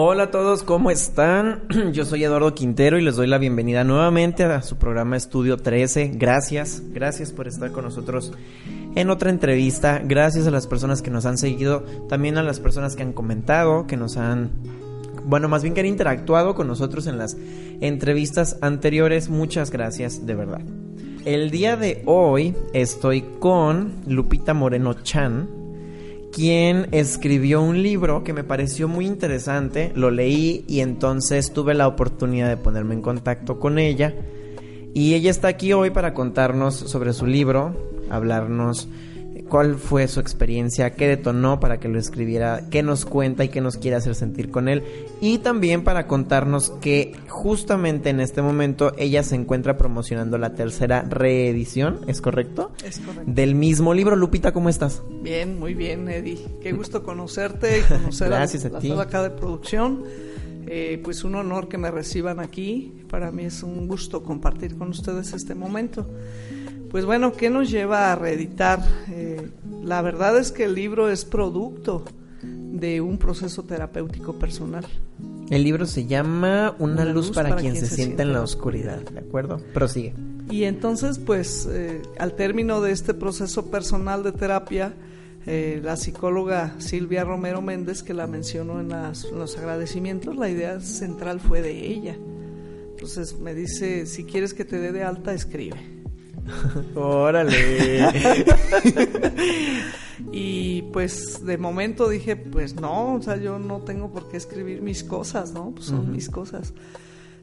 Hola a todos, ¿cómo están? Yo soy Eduardo Quintero y les doy la bienvenida nuevamente a su programa Estudio 13. Gracias, gracias por estar con nosotros en otra entrevista. Gracias a las personas que nos han seguido, también a las personas que han comentado, que nos han, bueno, más bien que han interactuado con nosotros en las entrevistas anteriores. Muchas gracias, de verdad. El día de hoy estoy con Lupita Moreno Chan quien escribió un libro que me pareció muy interesante, lo leí y entonces tuve la oportunidad de ponerme en contacto con ella. Y ella está aquí hoy para contarnos sobre su libro, hablarnos cuál fue su experiencia, qué detonó para que lo escribiera, qué nos cuenta y qué nos quiere hacer sentir con él. Y también para contarnos que justamente en este momento ella se encuentra promocionando la tercera reedición, ¿es correcto? Es correcto. Del mismo libro. Lupita, ¿cómo estás? Bien, muy bien, Eddie. Qué gusto conocerte y conocer Gracias a, a, ti. toda acá de producción. Eh, pues un honor que me reciban aquí. Para mí es un gusto compartir con ustedes este momento. Pues bueno, ¿qué nos lleva a reeditar? Eh, la verdad es que el libro es producto de un proceso terapéutico personal. El libro se llama Una, Una luz, luz, para, para quien, quien, se, se sienta en la oscuridad, ¿de acuerdo? Prosigue. Y entonces, pues, eh, al término de este proceso personal de terapia, eh, la psicóloga Silvia Romero Méndez, que la mencionó en, las, en los agradecimientos, la idea central fue de ella. Entonces me dice, si quieres que te dé de alta, escribe. Órale. y pues de momento dije, pues no, o sea, yo no tengo por qué escribir mis cosas, ¿no? Pues son uh -huh. mis cosas.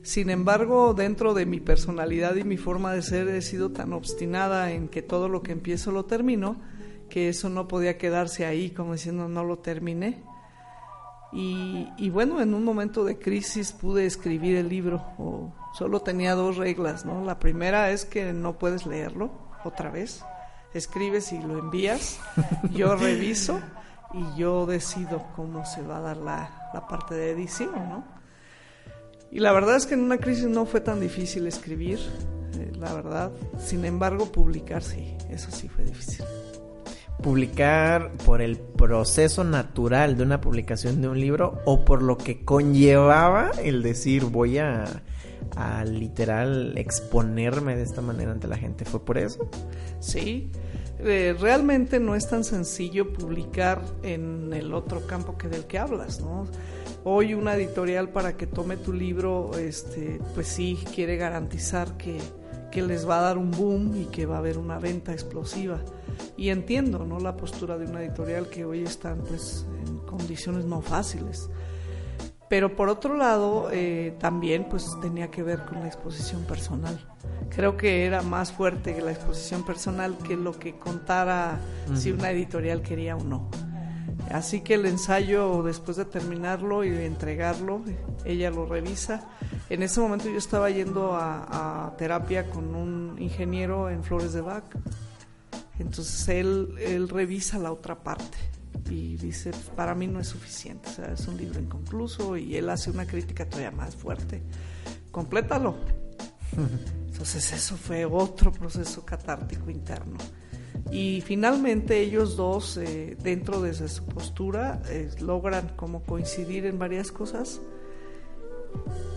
Sin embargo, dentro de mi personalidad y mi forma de ser he sido tan obstinada en que todo lo que empiezo lo termino, que eso no podía quedarse ahí como diciendo no lo terminé. Y, y bueno, en un momento de crisis pude escribir el libro, o solo tenía dos reglas, ¿no? La primera es que no puedes leerlo otra vez, escribes y lo envías, yo reviso y yo decido cómo se va a dar la, la parte de edición, ¿no? Y la verdad es que en una crisis no fue tan difícil escribir, eh, la verdad. Sin embargo, publicar sí, eso sí fue difícil. Publicar por el proceso natural de una publicación de un libro o por lo que conllevaba el decir voy a, literal exponerme de esta manera ante la gente. ¿Fue por eso? Sí, eh, realmente no es tan sencillo publicar en el otro campo que del que hablas, ¿no? Hoy una editorial para que tome tu libro, este, pues sí quiere garantizar que les va a dar un boom y que va a haber una venta explosiva. Y entiendo, ¿no? La postura de una editorial que hoy están, pues, en condiciones no fáciles. Pero por otro lado, eh, también pues tenía que ver con la exposición personal. Creo que era más fuerte que la exposición personal que lo que contara uh -huh. si una editorial quería o no. Así que el ensayo, después de terminarlo y de entregarlo, ella lo revisa. En ese momento yo estaba yendo a, a terapia con un ingeniero en Flores de Bach. Entonces él, él revisa la otra parte y dice, para mí no es suficiente, o sea, es un libro inconcluso y él hace una crítica todavía más fuerte. Complétalo. Entonces eso fue otro proceso catártico interno. Y finalmente ellos dos, eh, dentro de su postura, eh, logran como coincidir en varias cosas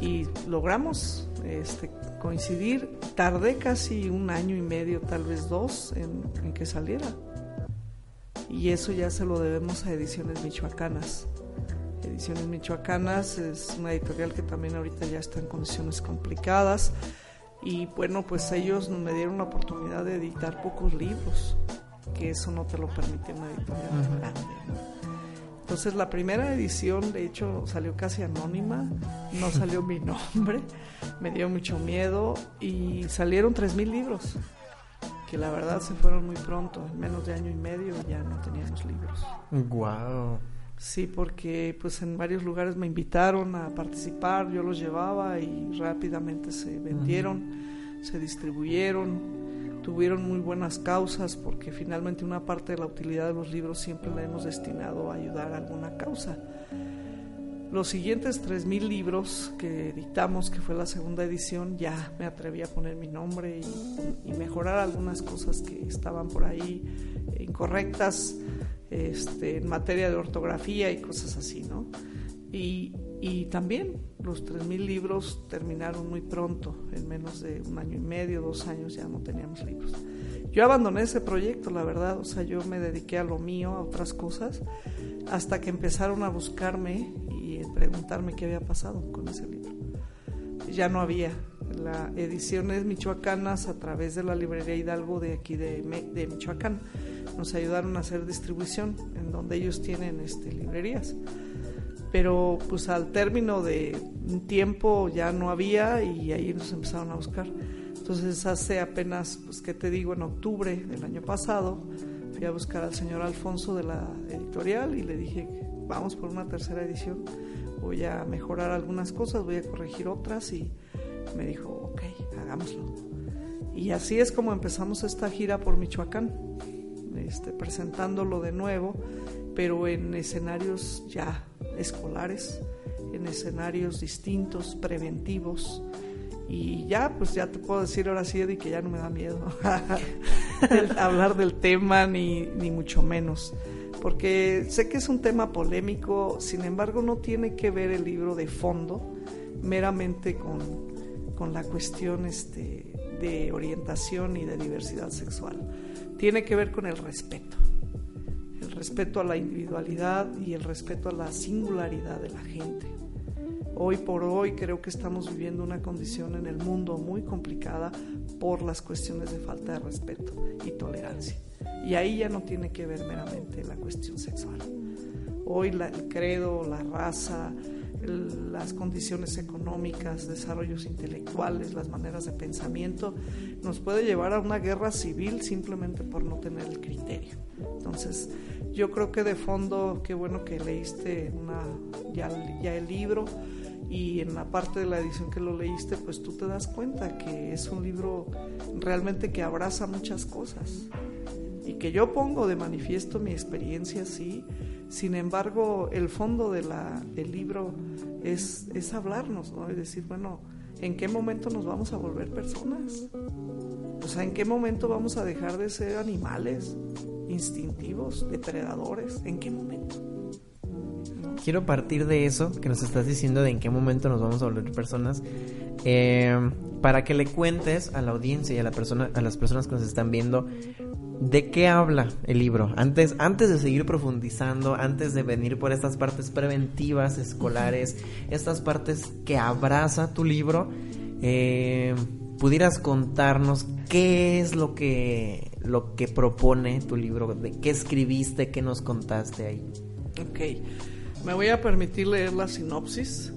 y logramos este, coincidir. Tardé casi un año y medio, tal vez dos, en, en que saliera y eso ya se lo debemos a Ediciones Michoacanas. Ediciones Michoacanas es una editorial que también ahorita ya está en condiciones complicadas y bueno, pues ellos me dieron la oportunidad de editar pocos libros, que eso no te lo permite una editorial uh -huh. grande. Entonces la primera edición, de hecho, salió casi anónima, no salió mi nombre, me dio mucho miedo y salieron 3.000 libros que la verdad se fueron muy pronto, en menos de año y medio ya no teníamos libros. Wow. Sí, porque pues en varios lugares me invitaron a participar, yo los llevaba y rápidamente se vendieron. Uh -huh. se distribuyeron, tuvieron muy buenas causas porque finalmente una parte de la utilidad de los libros siempre la hemos destinado a ayudar a alguna causa. Los siguientes 3.000 libros que editamos, que fue la segunda edición, ya me atreví a poner mi nombre y, mejorar algunas cosas que estaban por ahí incorrectas este, en materia de ortografía y cosas así, ¿no? Y, y también los 3.000 libros terminaron muy pronto, en menos de un año y medio, dos años ya no teníamos libros. Yo abandoné ese proyecto, la verdad, o sea, yo me dediqué a lo mío, a otras cosas, hasta que empezaron a buscarme y preguntarme qué había pasado con ese libro. Ya no había. La ediciones michoacanas a través de la librería Hidalgo de aquí de, de Michoacán nos ayudaron a hacer distribución en donde ellos tienen este, librerías. Pero pues al término de un tiempo ya no había y ahí nos empezaron a buscar. Entonces hace apenas, pues qué te digo, en octubre del año pasado, fui a buscar al señor Alfonso de la editorial y le dije, vamos por una tercera edición, voy a mejorar algunas cosas, voy a corregir otras y me dijo, ok, hagámoslo. Y así es como empezamos esta gira por Michoacán, este, presentándolo de nuevo, pero en escenarios ya escolares, en escenarios distintos, preventivos. Y ya, pues ya te puedo decir ahora sí, Eddie, que ya no me da miedo hablar del tema, ni, ni mucho menos. Porque sé que es un tema polémico, sin embargo no tiene que ver el libro de fondo meramente con, con la cuestión este, de orientación y de diversidad sexual. Tiene que ver con el respeto respeto a la individualidad y el respeto a la singularidad de la gente. Hoy por hoy creo que estamos viviendo una condición en el mundo muy complicada por las cuestiones de falta de respeto y tolerancia. Y ahí ya no tiene que ver meramente la cuestión sexual. Hoy el credo, la raza, las condiciones económicas, desarrollos intelectuales, las maneras de pensamiento, nos puede llevar a una guerra civil simplemente por no tener el criterio. Entonces, yo creo que de fondo, qué bueno que leíste una, ya, ya el libro y en la parte de la edición que lo leíste, pues tú te das cuenta que es un libro realmente que abraza muchas cosas y que yo pongo de manifiesto mi experiencia, sí, sin embargo, el fondo de la, del libro es, es hablarnos, ¿no? Es decir, bueno, ¿en qué momento nos vamos a volver personas? O sea, ¿en qué momento vamos a dejar de ser animales instintivos, depredadores? ¿En qué momento? Quiero partir de eso que nos estás diciendo de en qué momento nos vamos a volver personas, eh, para que le cuentes a la audiencia y a, la persona, a las personas que nos están viendo ¿De qué habla el libro? Antes, antes de seguir profundizando, antes de venir por estas partes preventivas, escolares, estas partes que abraza tu libro, eh, pudieras contarnos qué es lo que, lo que propone tu libro, de qué escribiste, qué nos contaste ahí. Ok, me voy a permitir leer la sinopsis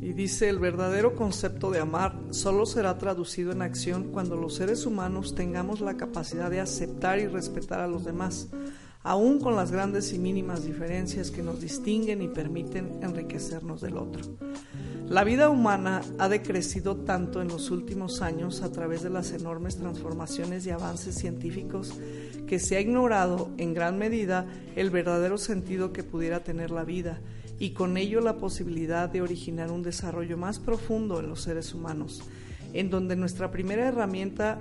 y dice, el verdadero concepto de amar solo será traducido en acción cuando los seres humanos tengamos la capacidad de aceptar y respetar a los demás, aun con las grandes y mínimas diferencias que nos distinguen y permiten enriquecernos del otro. La vida humana ha decrecido tanto en los últimos años a través de las enormes transformaciones y avances científicos que se ha ignorado en gran medida el verdadero sentido que pudiera tener la vida y con ello la posibilidad de originar un desarrollo más profundo en los seres humanos, en donde nuestra primera herramienta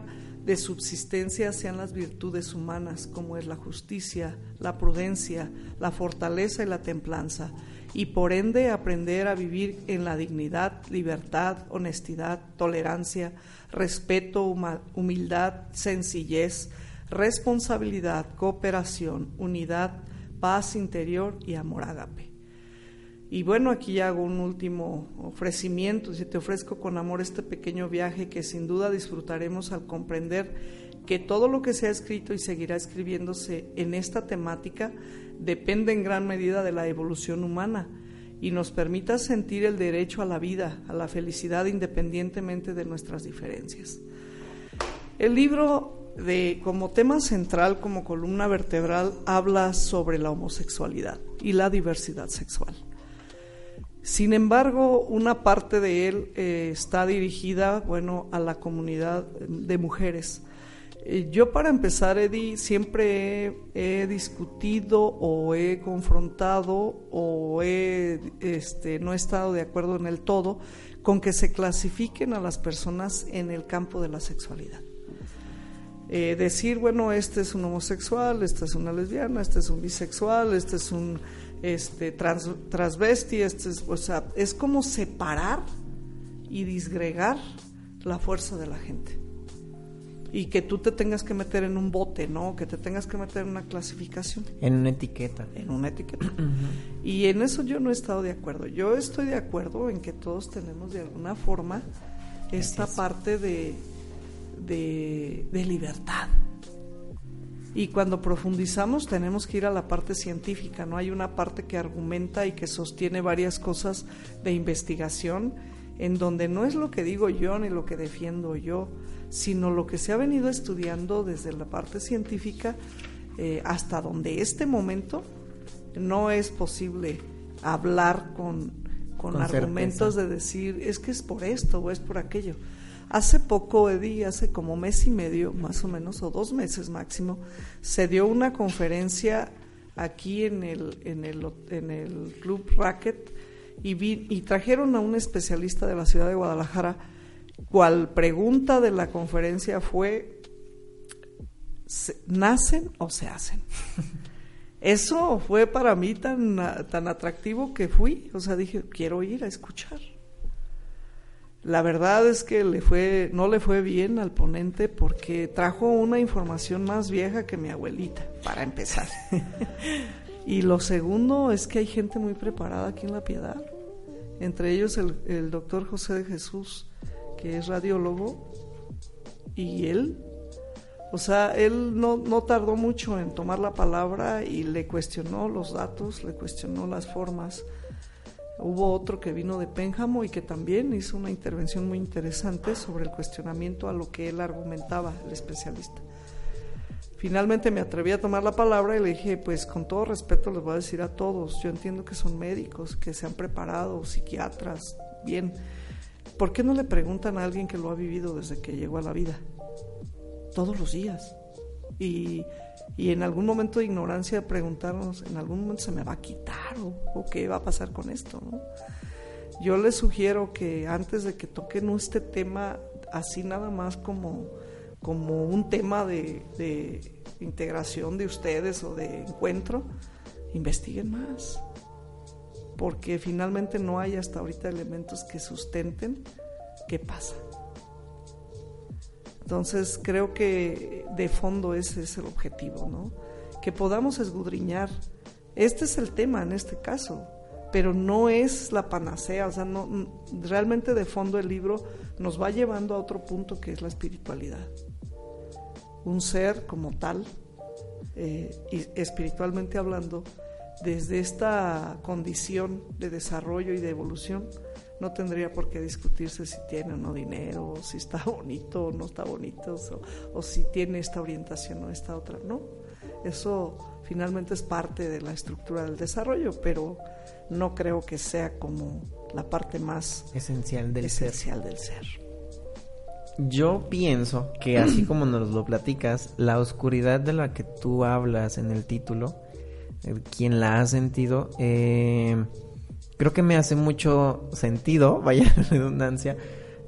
de subsistencia sean las virtudes humanas, como es la justicia, la prudencia, la fortaleza y la templanza, y por ende aprender a vivir en la dignidad, libertad, honestidad, tolerancia, respeto, humildad, sencillez, responsabilidad, cooperación, unidad, paz interior y amor ágape. Y bueno, aquí hago un último ofrecimiento. Si te ofrezco con amor este pequeño viaje que sin duda disfrutaremos al comprender que todo lo que se ha escrito y seguirá escribiéndose en esta temática depende en gran medida de la evolución humana y nos permita sentir el derecho a la vida, a la felicidad independientemente de nuestras diferencias. El libro de, como tema central, como columna vertebral, habla sobre la homosexualidad y la diversidad sexual. Sin embargo, una parte de él eh, está dirigida, bueno, a la comunidad de mujeres. Eh, yo para empezar, Eddie, siempre he, discutido o he confrontado o he, este, no he estado de acuerdo en el todo con que se clasifiquen a las personas en el campo de la sexualidad. Eh, decir, bueno, este es un homosexual, esta es una lesbiana, este es un bisexual, este es un este, trans, transvesti, este es, o sea, es como separar y disgregar la fuerza de la gente y que tú te tengas que meter en un bote, ¿no? Que te tengas que meter en una clasificación. En una etiqueta. En una etiqueta. y en eso yo no he estado de acuerdo. Yo estoy de acuerdo en que todos tenemos de alguna forma esta parte de, de, de libertad. Y cuando profundizamos tenemos que ir a la parte científica, ¿no? Hay una parte que argumenta y que sostiene varias cosas de investigación en donde no es lo que digo yo ni lo que defiendo yo, sino lo que se ha venido estudiando desde la parte científica eh, hasta donde este momento no es posible hablar con, con, argumentos de decir es que es por esto o es por aquello. Hace poco, Eddie, hace como mes y medio, más o menos, o dos meses máximo, se dio una conferencia aquí en el, en el, en el Club Racket y, vi, y trajeron a un especialista de la ciudad de Guadalajara cual pregunta de la conferencia fue, ¿nacen o se hacen? Eso fue para mí tan, tan atractivo que fui, o sea, dije, quiero ir a escuchar. La verdad es que le fue, no le fue bien al ponente porque trajo una información más vieja que mi abuelita, para empezar. y lo segundo es que hay gente muy preparada aquí en La Piedad, entre ellos el, el doctor José de Jesús, que es radiólogo, y él, o sea, él no, no tardó mucho en tomar la palabra y le cuestionó los datos, le cuestionó las formas. Hubo otro que vino de Pénjamo y que también hizo una intervención muy interesante sobre el cuestionamiento a lo que él argumentaba, el especialista. Finalmente me atreví a tomar la palabra y le dije, pues con todo respeto les voy a decir a todos, yo entiendo que son médicos, que se han preparado, psiquiatras, bien, ¿Por qué no le preguntan a alguien que lo ha vivido desde que llegó a la vida? Todos los días. Y, en algún momento de ignorancia preguntarnos, ¿en algún momento se me va a quitar o, qué va a pasar con esto? Yo les sugiero que antes de que toquen este tema así nada más como, como un tema de, de integración de ustedes o de encuentro, investiguen más porque finalmente no hay hasta ahorita elementos que sustenten qué pasa. Entonces creo que de fondo ese es el objetivo, ¿no? Que podamos esgudriñar. Este es el tema en este caso, pero no es la panacea, o sea, no, realmente de fondo el libro nos va llevando a otro punto que es la espiritualidad. Un ser como tal, eh, espiritualmente hablando, desde esta condición de desarrollo y de evolución, no tendría por qué discutirse si tiene o no dinero, o si está bonito o no está bonito, o, si tiene esta orientación o esta otra. No, eso finalmente es parte de la estructura del desarrollo, pero no creo que sea como la parte más esencial del esencial Del ser. Yo pienso que así como nos lo platicas, la oscuridad de la que tú hablas en el título, quien la ha sentido, eh, creo que me hace mucho sentido, vaya redundancia,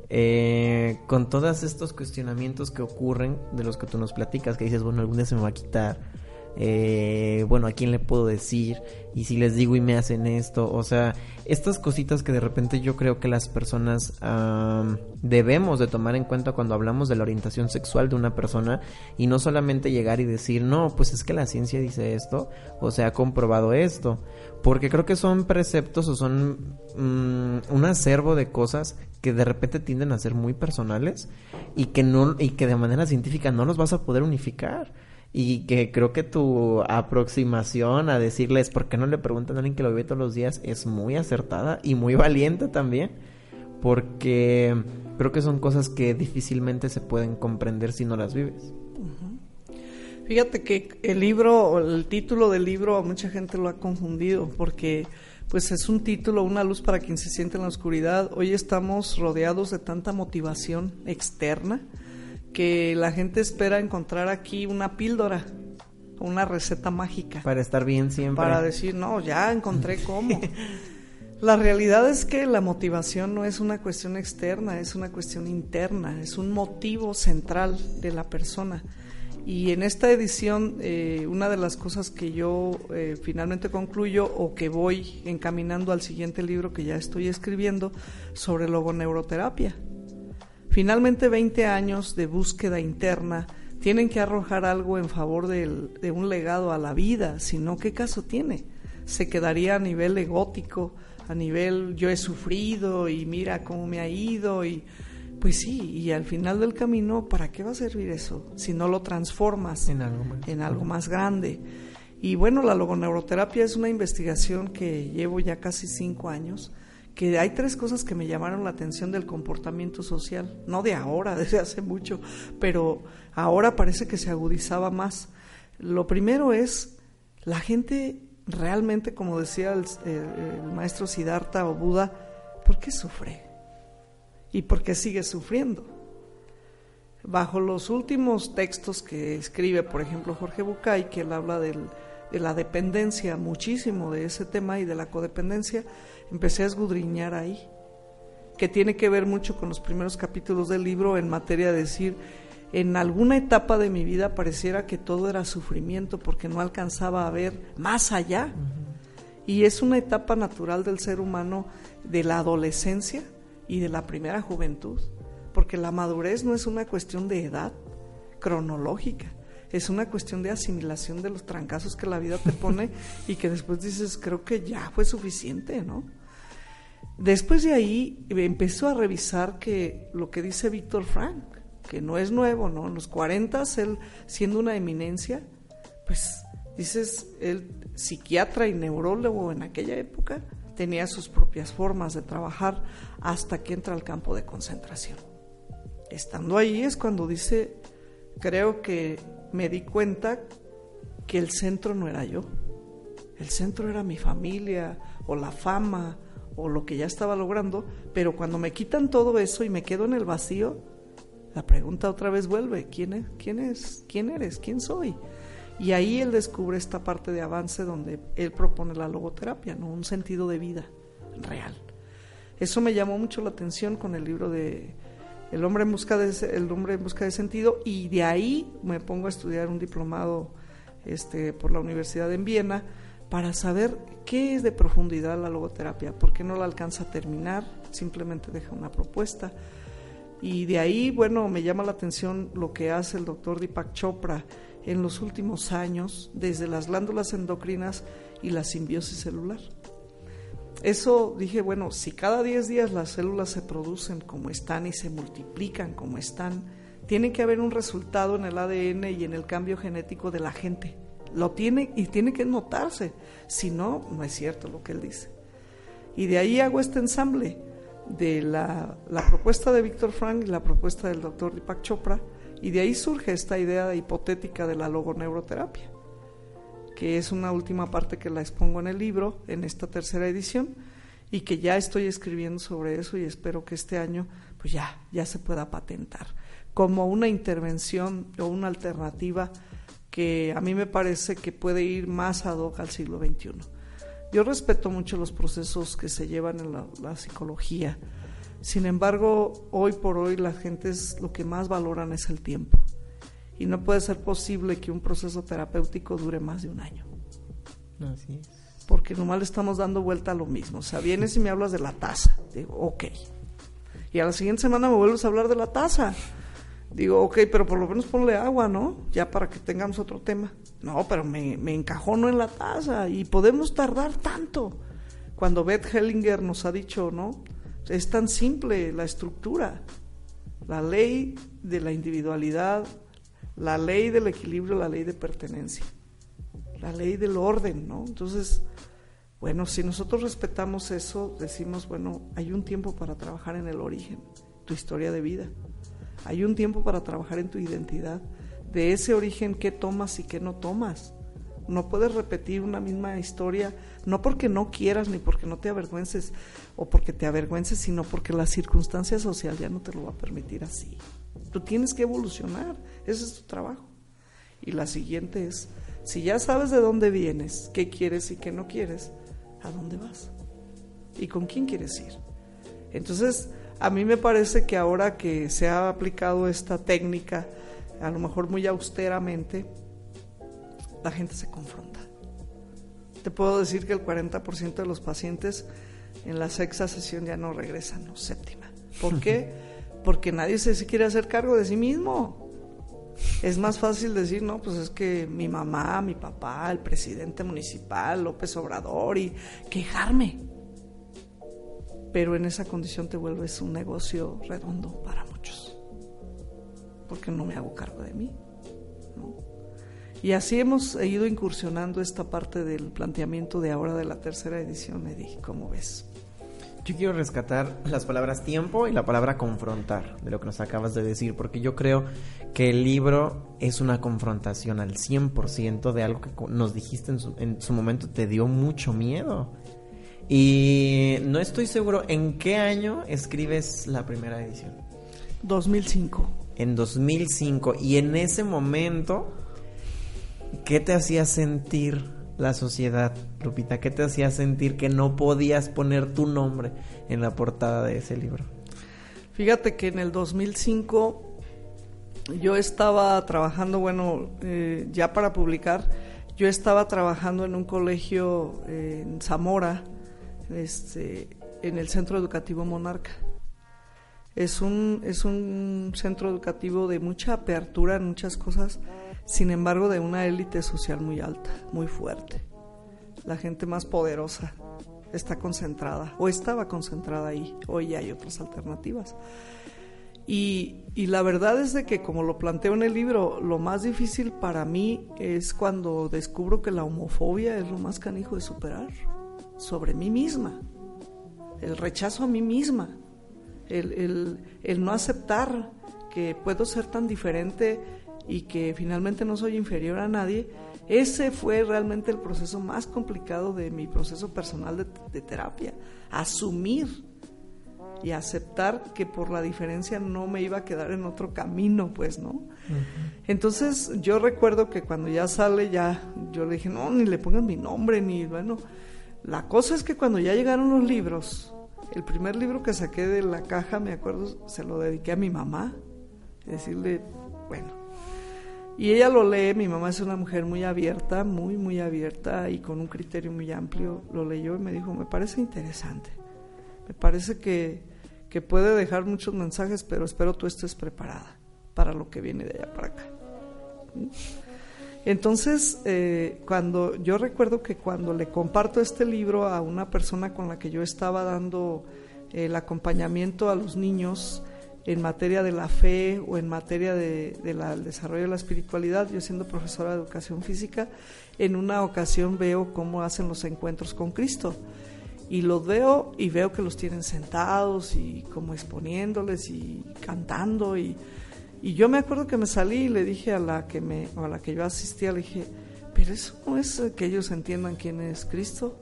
eh, con todos estos cuestionamientos que ocurren, de los que tú nos platicas, que dices, bueno, algún día se me va a quitar, eh, bueno, ¿a quién le puedo decir? Y si les digo y me hacen esto, o sea, estas cositas que de repente yo creo que las personas debemos de tomar en cuenta cuando hablamos de la orientación sexual de una persona y no solamente llegar y decir, no, pues es que la ciencia dice esto o se ha comprobado esto, porque creo que son preceptos o son mm, un acervo de cosas que de repente tienden a ser muy personales y que no y que de manera científica no los vas a poder unificar y que creo que tu aproximación a decirles por qué no le preguntan a alguien que lo vive todos los días es muy acertada y muy valiente también, porque creo que son cosas que difícilmente se pueden comprender si no las vives. Fíjate que el libro, el título del libro mucha gente lo ha confundido, porque pues es un título, una luz para quien se siente en la oscuridad. Hoy estamos rodeados de tanta motivación externa que la gente espera encontrar aquí una píldora, una receta mágica. Para estar bien siempre. Para decir, no, ya encontré cómo. la realidad es que la motivación no es una cuestión externa, es una cuestión interna, es un motivo central de la persona. Y en esta edición, eh, una de las cosas que yo eh, finalmente concluyo o que voy encaminando al siguiente libro que ya estoy escribiendo sobre logoneuroterapia. Finalmente 20 años de búsqueda interna tienen que arrojar algo en favor de un legado a la vida, si no, ¿qué caso tiene? Se quedaría a nivel egótico, a nivel yo he sufrido y mira cómo me ha ido y pues sí, y al final del camino, ¿para qué va a servir eso si no lo transformas en algo más, en algo más grande? Y bueno, la logoneuroterapia es una investigación que llevo ya casi cinco años, que hay tres cosas que me llamaron la atención del comportamiento social, no de ahora, desde hace mucho, pero ahora parece que se agudizaba más. Lo primero es, la gente realmente, como decía el, el maestro Siddhartha o Buda, ¿por qué sufre? y porque sigue sufriendo. Bajo los últimos textos que escribe, por ejemplo, Jorge Bucay, que él habla de la dependencia, muchísimo de ese tema y de la codependencia, empecé a esgudriñar ahí, que tiene que ver mucho con los primeros capítulos del libro en materia de decir, en alguna etapa de mi vida pareciera que todo era sufrimiento porque no alcanzaba a ver más allá. Y es una etapa natural del ser humano de la adolescencia, y de la primera juventud, porque la madurez no es una cuestión de edad cronológica, es una cuestión de asimilación de los trancazos que la vida te pone y que después dices, creo que ya fue suficiente, ¿no? Después de ahí empezó a revisar que lo que dice Víctor Frank, que no es nuevo, ¿no? En los 40, él siendo una eminencia, pues dices, el psiquiatra y neurólogo en aquella época, tenía sus propias formas de trabajar hasta que entra al campo de concentración. Estando ahí es cuando dice, creo que me di cuenta que el centro no era yo, el centro era mi familia o la fama o lo que ya estaba logrando, pero cuando me quitan todo eso y me quedo en el vacío, la pregunta otra vez vuelve, ¿quién es? ¿Quién es? ¿Quién eres? ¿Quién soy? Y ahí él descubre esta parte de avance donde él propone la logoterapia, ¿no? un sentido de vida real. Eso me llamó mucho la atención con el libro de El hombre en busca de, el hombre busca sentido y de ahí me pongo a estudiar un diplomado este, por la Universidad en Viena para saber qué es de profundidad la logoterapia, por qué no la alcanza a terminar, simplemente deja una propuesta. Y de ahí, bueno, me llama la atención lo que hace el doctor Deepak Chopra, en los últimos años desde las glándulas endocrinas y la simbiosis celular. Eso dije, bueno, si cada 10 días las células se producen como están y se multiplican como están, tiene que haber un resultado en el ADN y en el cambio genético de la gente. Lo tiene y tiene que notarse. Si no, no es cierto lo que él dice. Y de ahí hago este ensamble de la, la propuesta de Víctor Frank y la propuesta del doctor Deepak Chopra, y de ahí surge esta idea hipotética de la logoneuroterapia, que es una última parte que la expongo en el libro, en esta tercera edición, y que ya estoy escribiendo sobre eso y espero que este año pues ya, ya se pueda patentar como una intervención o una alternativa que a mí me parece que puede ir más ad hoc al siglo XXI. Yo respeto mucho los procesos que se llevan en la, la psicología, sin embargo, hoy por hoy la gente es lo que más valoran es el tiempo. Y no puede ser posible que un proceso terapéutico dure más de un año. Así es. Porque nomás le estamos dando vuelta a lo mismo. O sea, vienes y me hablas de la taza. Digo, ok. Y a la siguiente semana me vuelves a hablar de la taza. Digo, ok, pero por lo menos ponle agua, ¿no? Ya para que tengamos otro tema. No, pero me, me encajono en la taza y podemos tardar tanto. Cuando Beth Hellinger nos ha dicho, ¿no? Es tan simple la estructura. La ley de la individualidad, la ley del equilibrio, la ley de pertenencia, la ley del orden, ¿no? Entonces, bueno, si nosotros respetamos eso, decimos, bueno, hay un tiempo para trabajar en el origen, tu historia de vida. Hay un tiempo para trabajar en tu identidad, de ese origen qué tomas y qué no tomas. No puedes repetir una misma historia, no porque no quieras ni porque no te avergüences o porque te avergüences, sino porque la circunstancia social ya no te lo va a permitir así. Tú tienes que evolucionar, ese es tu trabajo. Y la siguiente es, si ya sabes de dónde vienes, qué quieres y qué no quieres, ¿a dónde vas? ¿Y con quién quieres ir? Entonces, a mí me parece que ahora que se ha aplicado esta técnica, a lo mejor muy austeramente, la gente se confronta. Te puedo decir que el 40% de los pacientes en la sexta sesión ya no regresan, no séptima. ¿Por qué? Porque nadie se quiere hacer cargo de sí mismo. Es más fácil decir, no, pues es que mi mamá, mi papá, el presidente municipal, López Obrador, y quejarme. Pero en esa condición te vuelves un negocio redondo para muchos. Porque no me hago cargo de mí. Y así hemos ido incursionando esta parte del planteamiento de ahora de la tercera edición, Eddie, ¿cómo ves? Yo quiero rescatar las palabras tiempo y la palabra confrontar de lo que nos acabas de decir, porque yo creo que el libro es una confrontación al 100% de algo que nos dijiste en su, en su momento, te dio mucho miedo. Y no estoy seguro en qué año escribes la primera edición. 2005. En 2005. Y en ese momento, ¿qué te hacía sentir la sociedad, Lupita? ¿Qué te hacía sentir que no podías poner tu nombre en la portada de ese libro? Fíjate que en el 2005 yo estaba trabajando, bueno, eh, ya para publicar, yo estaba trabajando en un colegio eh, en Zamora, este, en el Centro Educativo Monarca. Es un, es un centro educativo de mucha apertura en muchas cosas, sin embargo de una élite social muy alta, muy fuerte. La gente más poderosa está concentrada o estaba concentrada ahí. Hoy hay otras alternativas. Y, y, la verdad es de que, como lo planteo en el libro, lo más difícil para mí es cuando descubro que la homofobia es lo más canijo de superar sobre mí misma, el rechazo a mí misma, el, no aceptar que puedo ser tan diferente y que finalmente no soy inferior a nadie, ese fue realmente el proceso más complicado de mi proceso personal de, terapia, asumir y aceptar que por la diferencia no me iba a quedar en otro camino, pues, ¿no? Entonces yo recuerdo que cuando ya sale, ya yo le dije, no, ni le pongan mi nombre, ni, bueno, la cosa es que cuando ya llegaron los libros, el primer libro que saqué de la caja, me acuerdo, se lo dediqué a mi mamá, decirle, bueno, y ella lo lee, mi mamá es una mujer muy abierta, muy, muy abierta y con un criterio muy amplio, lo leyó y me dijo, me parece interesante, me parece que, que puede dejar muchos mensajes, pero espero tú estés preparada para lo que viene de allá para acá. Entonces, eh, cuando yo recuerdo que cuando le comparto este libro a una persona con la que yo estaba dando el acompañamiento a los niños en materia de la fe o en materia del de, desarrollo de la espiritualidad, yo siendo profesora de educación física, en una ocasión veo cómo hacen los encuentros con Cristo. Y los veo y veo que los tienen sentados y como exponiéndoles y cantando y y yo me acuerdo que me salí y le dije a la que me a la que yo asistía, le dije, pero eso no es que ellos entiendan quién es Cristo.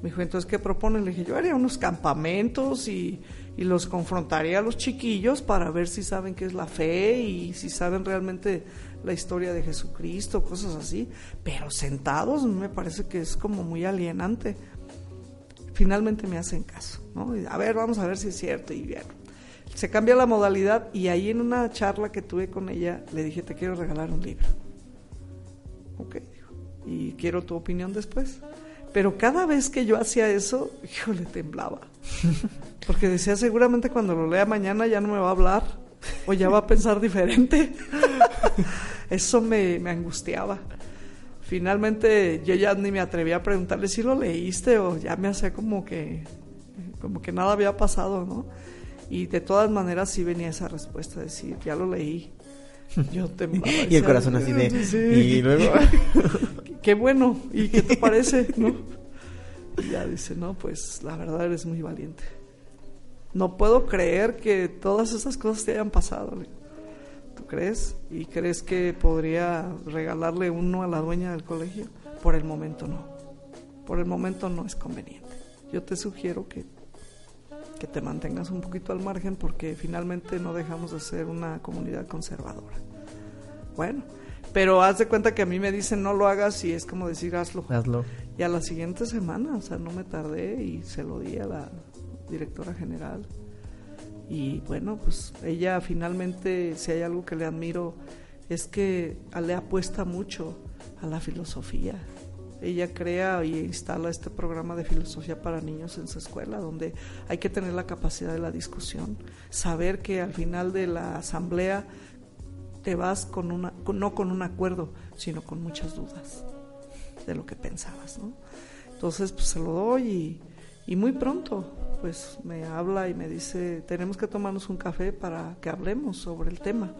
Me dijo, entonces, ¿qué proponen? Le dije, yo haría unos campamentos y, y los confrontaría a los chiquillos para ver si saben qué es la fe y si saben realmente la historia de Jesucristo, cosas así. Pero sentados me parece que es como muy alienante. Finalmente me hacen caso, ¿no? a ver, vamos a ver si es cierto. Y bien, se cambia la modalidad y ahí en una charla que tuve con ella le dije, te quiero regalar un libro. Ok, y quiero tu opinión después. Pero cada vez que yo hacía eso, yo le temblaba. Porque decía, seguramente cuando lo lea mañana ya no me va a hablar o ya va a pensar diferente. Eso me, me angustiaba. Finalmente yo ya ni me atreví a preguntarle si lo leíste o ya me hacía como que, como que nada había pasado, ¿no? Y de todas maneras sí venía esa respuesta, decir, ya lo leí. Yo te y el corazón así de... Y luego... qué bueno, ¿y qué te parece? ¿No? Y ya dice, no, pues la verdad eres muy valiente. No puedo creer que todas esas cosas te hayan pasado. crees? ¿Y crees que podría regalarle uno a la dueña del colegio? Por el momento no. Por el momento no es conveniente. Yo te sugiero que, que te mantengas un poquito al margen porque finalmente no dejamos de ser una comunidad conservadora. Bueno, pero haz de cuenta que a mí me dicen no lo hagas y es como decir hazlo. Hazlo. Y a la siguiente semana, o sea, no me tardé y se lo di a la directora general. Y bueno, pues ella finalmente, si hay algo que le admiro, es que le apuesta mucho a la filosofía. Ella crea y instala este programa de filosofía para niños en su escuela, donde hay que tener la capacidad de la discusión, saber que al final de la asamblea te vas con una, no con un acuerdo, sino con muchas dudas de lo que pensabas, ¿no? Entonces, pues se lo doy y, y muy pronto, pues me habla y me dice, tenemos que tomarnos un café para que hablemos sobre el tema.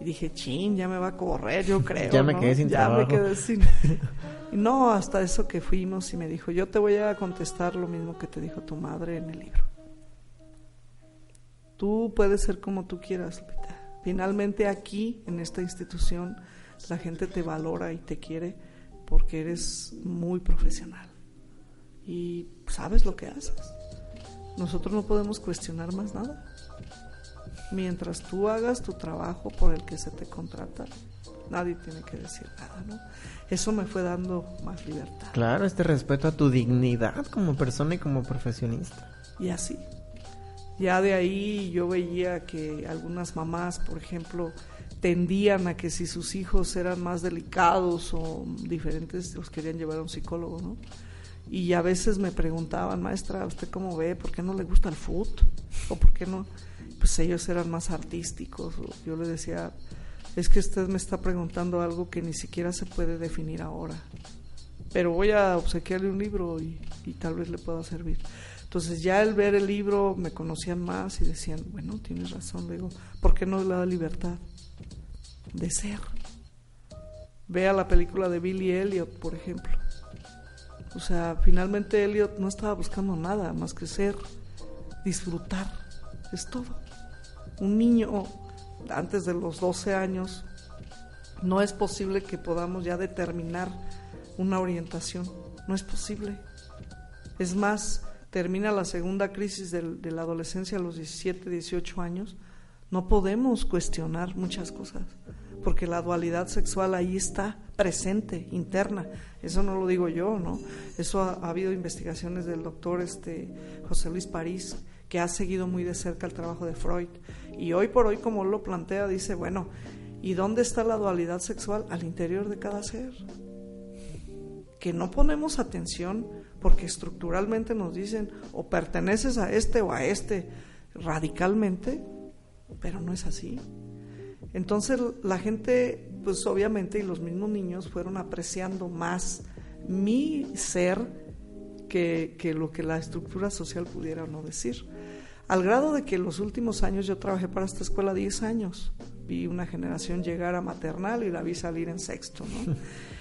Y dije, chin, ya me va a correr, yo creo. ya me quedé sin ya trabajo. me quedé sin. y no, hasta eso que fuimos y me dijo, yo te voy a contestar lo mismo que te dijo tu madre en el libro. Tú puedes ser como tú quieras, Lupita. Finalmente aquí, en esta institución, la gente te valora y te quiere porque eres muy profesional y sabes lo que haces. Nosotros no podemos cuestionar más nada. Mientras tú hagas tu trabajo por el que se te contrata, nadie tiene que decir nada, ¿no? Eso me fue dando más libertad. Claro, este respeto a tu dignidad como persona y como profesionista. Y así. Ya de ahí yo veía que algunas mamás, por ejemplo, tendían a que si sus hijos eran más delicados o diferentes, los querían llevar a un psicólogo, ¿no? Y a veces me preguntaban, maestra, ¿usted cómo ve? ¿Por qué no le gusta el food? ¿O por qué no? Pues ellos eran más artísticos. Yo le decía, es que usted me está preguntando algo que ni siquiera se puede definir ahora. Pero voy a obsequiarle un libro y tal vez le pueda servir. Entonces ya al ver el libro me conocían más y decían, bueno, tienes razón, digo, ¿por qué no le da libertad de ser? Vea la película de Billy Elliot, por ejemplo. O sea, finalmente Elliot no estaba buscando nada más que ser, disfrutar, es todo. Un niño antes de los 12 años, no es posible que podamos ya determinar una orientación, no es posible. Es más, termina la segunda crisis de la adolescencia a los 17, 18 años, no podemos cuestionar muchas cosas, porque la dualidad sexual ahí está presente, interna. Eso no lo digo yo, ¿no? Eso ha, ha habido investigaciones del doctor este, José Luis París, que ha seguido muy de cerca el trabajo de Freud. Y hoy por hoy, como lo plantea, dice, bueno, ¿y dónde está la dualidad sexual? Al interior de cada ser. Que no ponemos atención porque estructuralmente nos dicen o perteneces a este o a este radicalmente, pero no es así. Entonces la gente, pues obviamente, y los mismos niños fueron apreciando más mi ser que, que, lo que la estructura social pudiera o no decir. Al grado de que en los últimos años yo trabajé para esta escuela 10 años. Vi una generación llegar a maternal y la vi salir en sexto, ¿no?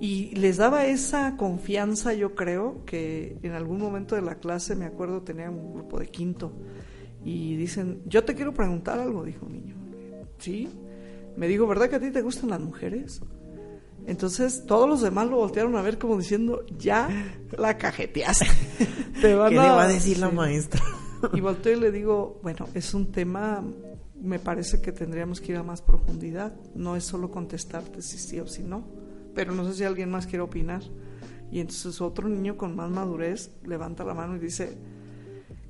Y les daba esa confianza, yo creo, que en algún momento de la clase, me acuerdo, tenía un grupo de quinto, y dicen, yo te quiero preguntar algo, dijo un niño. Sí, me dijo, ¿verdad que a ti te gustan las mujeres? Entonces todos los demás lo voltearon a ver como diciendo, ya la cajeteaste. Te van ¿Qué a... le va a decir sí. la maestra? y volteo y le digo, bueno, es un tema, me parece que tendríamos que ir a más profundidad. No es solo contestarte si sí o si no, pero no sé si alguien más quiere opinar. Y entonces otro niño con más madurez levanta la mano y dice,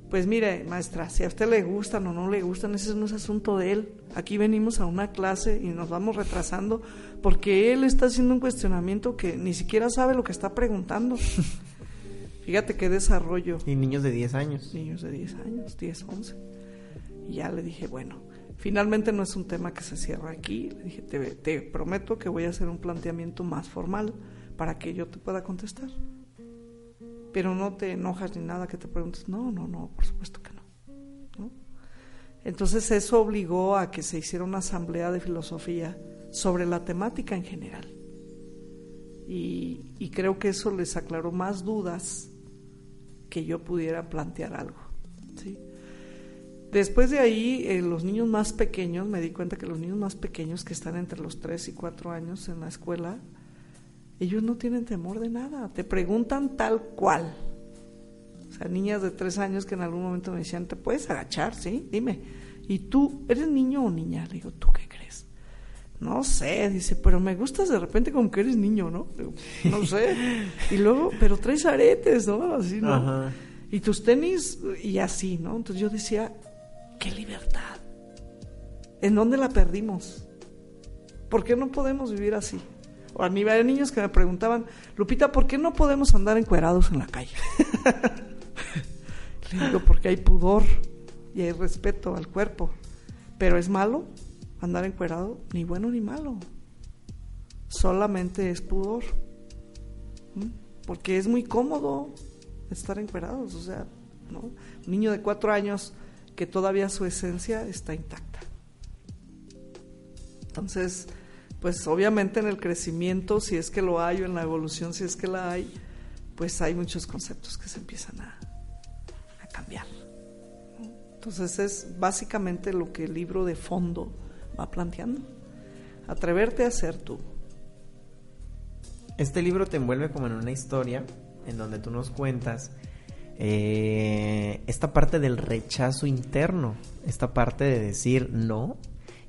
pues mire, maestra, si a usted le gustan o no le gustan, ese no es asunto de él. Aquí venimos a una clase y nos vamos retrasando porque él está haciendo un cuestionamiento que ni siquiera sabe lo que está preguntando. Fíjate qué desarrollo. Y niños de 10 años. Niños de 10 años, 10, 11. Y ya le dije, bueno, finalmente no es un tema que se cierra aquí. Le dije, te, prometo que voy a hacer un planteamiento más formal para que yo te pueda contestar pero no te enojas ni nada que te preguntes, no, no, no, por supuesto que no. ¿no? Entonces eso obligó a que se hiciera una asamblea de filosofía sobre la temática en general. Y, y creo que eso les aclaró más dudas que yo pudiera plantear algo. ¿sí? Después de ahí, eh, los niños más pequeños, me di cuenta que los niños más pequeños que están entre los 3 y 4 años en la escuela, ellos no tienen temor de nada, te preguntan tal cual. O sea, niñas de 3 años que en algún momento me decían, ¿te puedes agachar? Sí, dime. ¿Y tú, eres niño o niña? Le digo, ¿tú qué crees? No sé, dice, pero me gustas de repente como que eres niño, ¿no? no sé. Y luego, pero traes aretes, ¿no? Así, ¿no? Y tus tenis y así, ¿no? Entonces yo decía, qué libertad. ¿En dónde la perdimos? ¿Por qué no podemos vivir así? O a mí había niños que me preguntaban, Lupita, ¿por qué no podemos andar encuerados en la calle? Le digo, porque hay pudor y hay respeto al cuerpo. Pero es malo andar encuerado, ni bueno ni malo. Solamente es pudor. Porque es muy cómodo estar encuerados. O sea, ¿no? Un niño de cuatro años que todavía su esencia está intacta. Entonces, pues obviamente en el crecimiento, si es que lo hay, o en la evolución, si es que la hay, pues hay muchos conceptos que se empiezan a, a cambiar. Entonces es básicamente lo que el libro de fondo va planteando. Atreverte a ser tú. Este libro te envuelve como en una historia en donde tú nos cuentas eh, esta parte del rechazo interno, esta parte de decir no,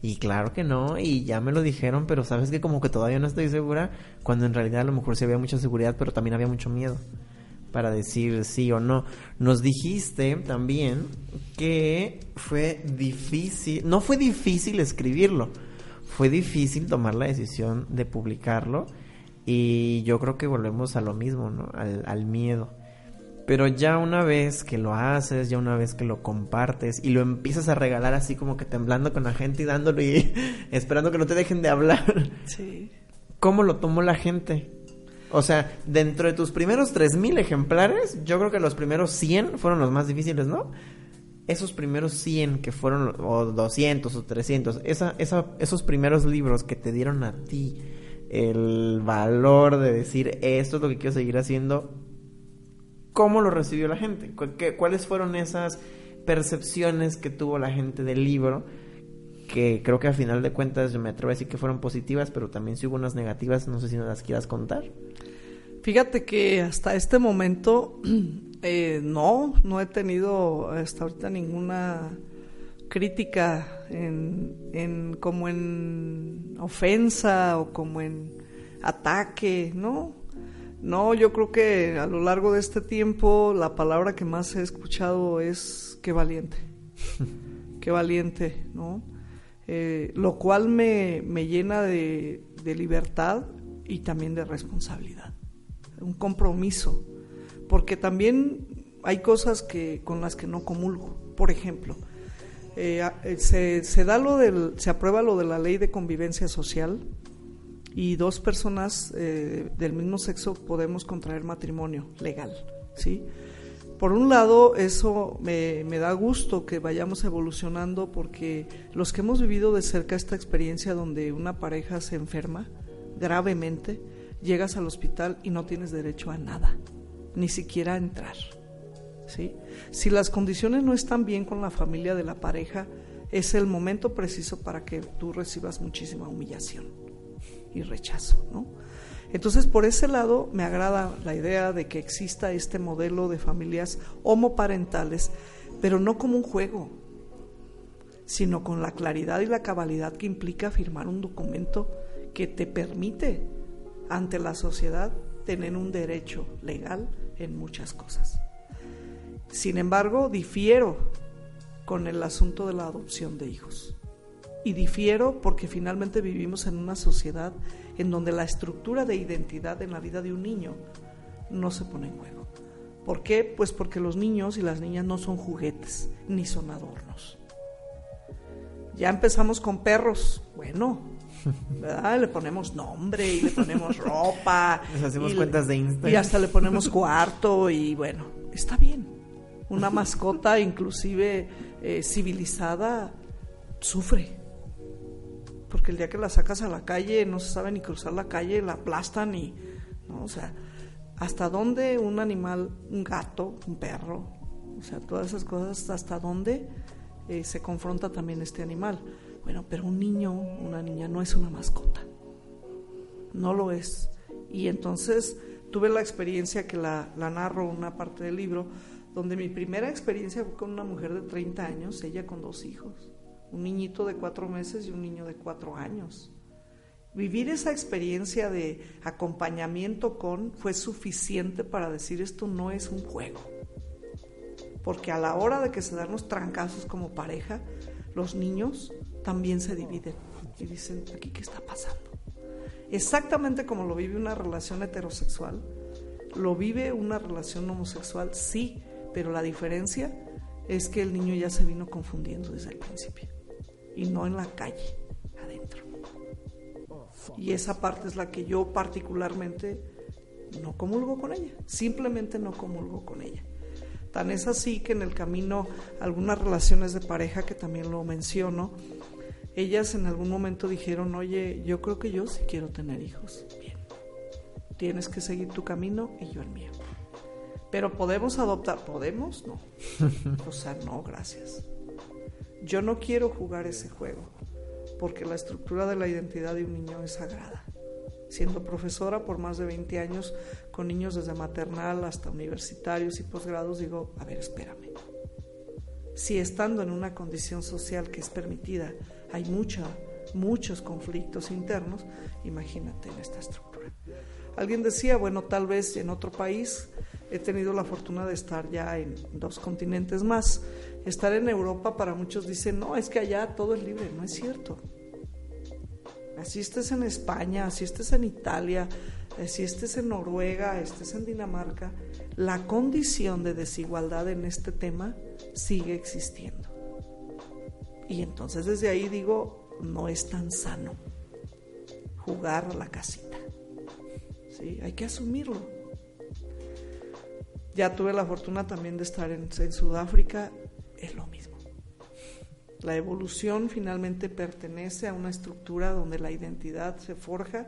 y claro que no, y ya me lo dijeron, pero sabes que como que todavía no estoy segura, cuando en realidad a lo mejor sí había mucha seguridad, pero también había mucho miedo para decir sí o no. Nos dijiste también que fue difícil, no fue difícil escribirlo, fue difícil tomar la decisión de publicarlo y yo creo que volvemos a lo mismo, ¿no? Al, al miedo. Pero ya una vez que lo haces, ya una vez que lo compartes y lo empiezas a regalar así como que temblando con la gente y dándolo y esperando que no te dejen de hablar. Sí. ¿Cómo lo tomó la gente? O sea, dentro de tus primeros 3000 ejemplares, yo creo que los primeros 100 fueron los más difíciles, ¿no? Esos primeros 100 que fueron, o 200 o 300, esa, esa, esos primeros libros que te dieron a ti el valor de decir esto es lo que quiero seguir haciendo, cómo lo recibió la gente, cuáles fueron esas percepciones que tuvo la gente del libro, que creo que a final de cuentas yo me atrevo a decir que fueron positivas, pero también si hubo unas negativas, no sé si nos las quieras contar. Fíjate que hasta este momento eh, no, no he tenido hasta ahorita ninguna crítica en, en, como en ofensa o como en ataque, ¿no? No, yo creo que a lo largo de este tiempo la palabra que más he escuchado es qué valiente, qué valiente, ¿no? Eh, lo cual me, me llena de, de, libertad y también de responsabilidad, un compromiso, porque también hay cosas que con las que no comulgo. Por ejemplo, eh, se, se, da lo del, se aprueba lo de la ley de convivencia social y dos personas eh, del mismo sexo podemos contraer matrimonio legal, ¿sí? Por un lado, eso me, me, da gusto que vayamos evolucionando porque los que hemos vivido de cerca esta experiencia donde una pareja se enferma gravemente, llegas al hospital y no tienes derecho a nada, ni siquiera a entrar. ¿sí? Si las condiciones no están bien con la familia de la pareja, es el momento preciso para que tú recibas muchísima humillación y rechazo, ¿no? Entonces, por ese lado, me agrada la idea de que exista este modelo de familias homoparentales, pero no como un juego, sino con la claridad y la cabalidad que implica firmar un documento que te permite ante la sociedad tener un derecho legal en muchas cosas. Sin embargo, difiero con el asunto de la adopción de hijos. Y difiero porque finalmente vivimos en una sociedad en donde la estructura de identidad en la vida de un niño no se pone en juego. ¿Por qué? Pues porque los niños y las niñas no son juguetes ni son adornos. Ya empezamos con perros, bueno, ¿verdad? Le ponemos nombre y le ponemos ropa. Nos hacemos cuentas de Instagram. Y hasta le ponemos cuarto y bueno, está bien. Una mascota inclusive eh, civilizada sufre porque el día que la sacas a la calle no se sabe ni cruzar la calle, la aplastan y, ¿no? O sea, ¿hasta dónde un animal, un gato, un perro, o sea, todas esas cosas, hasta dónde eh, se confronta también este animal. Bueno, pero un niño, una niña no es una mascota. No lo es. Y entonces tuve la experiencia que la, la narro una parte del libro, donde mi primera experiencia fue con una mujer de 30 años, ella con dos hijos, un niñito de cuatro meses y un niño de cuatro años. Vivir esa experiencia de acompañamiento con fue suficiente para decir esto no es un juego. Porque a la hora de que se dan los trancazos como pareja, los niños también se dividen y dicen, aquí qué está pasando. Exactamente como lo vive una relación heterosexual, lo vive una relación homosexual, sí, pero la diferencia es que el niño ya se vino confundiendo desde el principio y no en la calle, adentro. Y esa parte es la que yo particularmente no comulgo con ella, simplemente no comulgo con ella. Tan es así que en el camino algunas relaciones de pareja que también lo menciono, ellas en algún momento dijeron, oye, yo creo que yo sí quiero tener hijos. Bien, tienes que seguir tu camino y yo el mío. Pero podemos adoptar, ¿podemos? No. O sea, no, gracias. Yo no quiero jugar ese juego, porque la estructura de la identidad de un niño es sagrada. Siendo profesora por más de 20 años, con niños desde maternal hasta universitarios y posgrados, digo, a ver, espérame. Si estando en una condición social que es permitida, hay mucha, muchos conflictos internos, imagínate en esta estructura. Alguien decía, bueno, tal vez en otro país he tenido la fortuna de estar ya en dos continentes más. Estar en Europa para muchos dicen, no, es que allá todo es libre. No es cierto. Así estés en España, así estés en Italia, así estés en Noruega, estés en Dinamarca, la condición de desigualdad en este tema sigue existiendo. Y entonces desde ahí digo, no es tan sano jugar a la casita. ¿Sí? Hay que asumirlo. Ya tuve la fortuna también de estar en, en Sudáfrica, es lo mismo. La evolución finalmente pertenece a una estructura donde la identidad se forja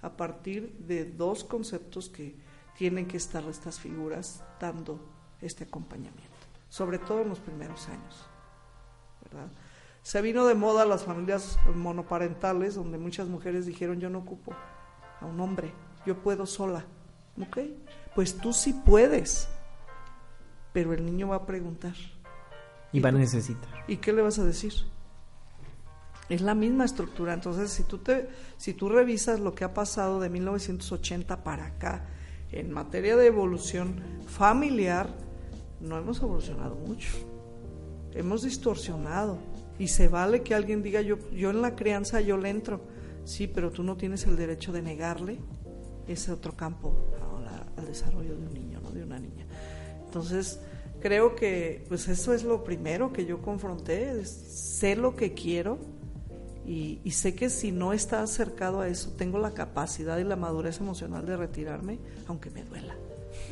a partir de dos conceptos que tienen que estar estas figuras dando este acompañamiento, sobre todo en los primeros años. ¿verdad? Se vino de moda las familias monoparentales, donde muchas mujeres dijeron yo no ocupo a un hombre, yo puedo sola. ¿Ok? Pues tú sí puedes, pero el niño va a preguntar. Y va a necesitar. ¿Y qué le vas a decir? Es la misma estructura. Entonces, si tú, te, si tú revisas lo que ha pasado de 1980 para acá en materia de evolución familiar, no hemos evolucionado mucho. Hemos distorsionado. Y se vale que alguien diga, yo, yo en la crianza yo le entro. Sí, pero tú no tienes el derecho de negarle ese otro campo al desarrollo de un niño, ¿no? de una niña. Entonces, creo que pues eso es lo primero que yo confronté, sé lo que quiero y, y, sé que si no está acercado a eso, tengo la capacidad y la madurez emocional de retirarme, aunque me duela.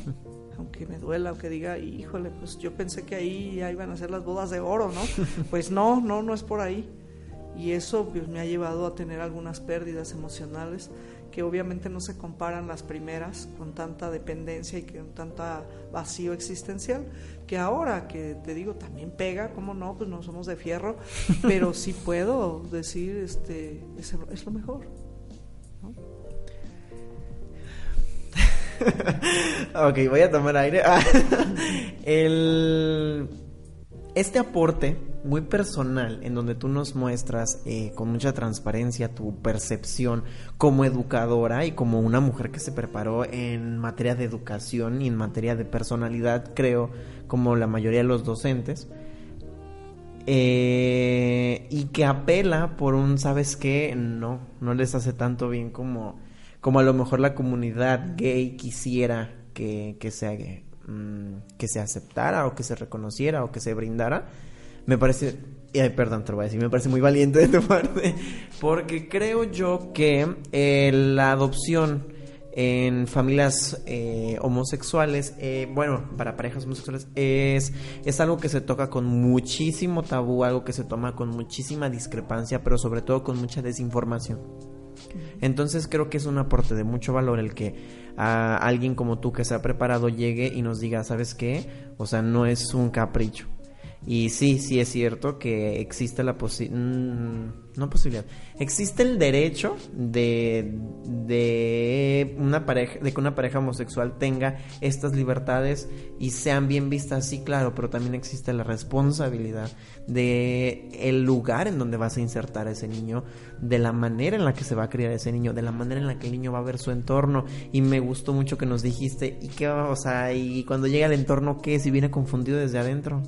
aunque me duela, aunque diga, híjole, pues yo pensé que ahí ya iban a ser las bodas de oro, ¿no? Pues no, no, no es por ahí. Y eso pues, me ha llevado a tener algunas pérdidas emocionales que obviamente no se comparan las primeras con tanta dependencia y con tanta vacío existencial, que ahora que te digo también pega, ¿cómo no? Pues no somos de fierro, pero sí puedo decir, este, es, es lo mejor. ¿no? ok, voy a tomar aire. El, este aporte muy personal en donde tú nos muestras eh, con mucha transparencia tu percepción como educadora y como una mujer que se preparó en materia de educación y en materia de personalidad, creo, como la mayoría de los docentes. Eh, y que apela por un, ¿sabes qué? No, no les hace tanto bien como como a lo mejor la comunidad gay quisiera que, que, se, mm, que se aceptara o que se reconociera o que se brindara, me parece, ay, perdón, te lo voy a decir, me parece muy valiente de tu parte, porque creo yo que eh, la adopción en familias eh, homosexuales, eh, bueno, para parejas homosexuales, es, es algo que se toca con muchísimo tabú, algo que se toma con muchísima discrepancia, pero sobre todo con mucha desinformación. Entonces creo que es un aporte de mucho valor el que alguien como tú que se ha preparado llegue y nos diga, ¿sabes qué? O sea, no es un capricho. Y sí, sí es cierto que existe la posibilidad, no posibilidad, existe el derecho de, de una pareja, de que una pareja homosexual tenga estas libertades y sean bien vistas, sí, claro, pero también existe la responsabilidad de el lugar en donde vas a insertar a ese niño, de la manera en la que se va a criar ese niño, de la manera en la que el niño va a ver su entorno. Y me gustó mucho que nos dijiste, y qué, o sea, y cuando llega al entorno, ¿qué? Si viene confundido desde adentro.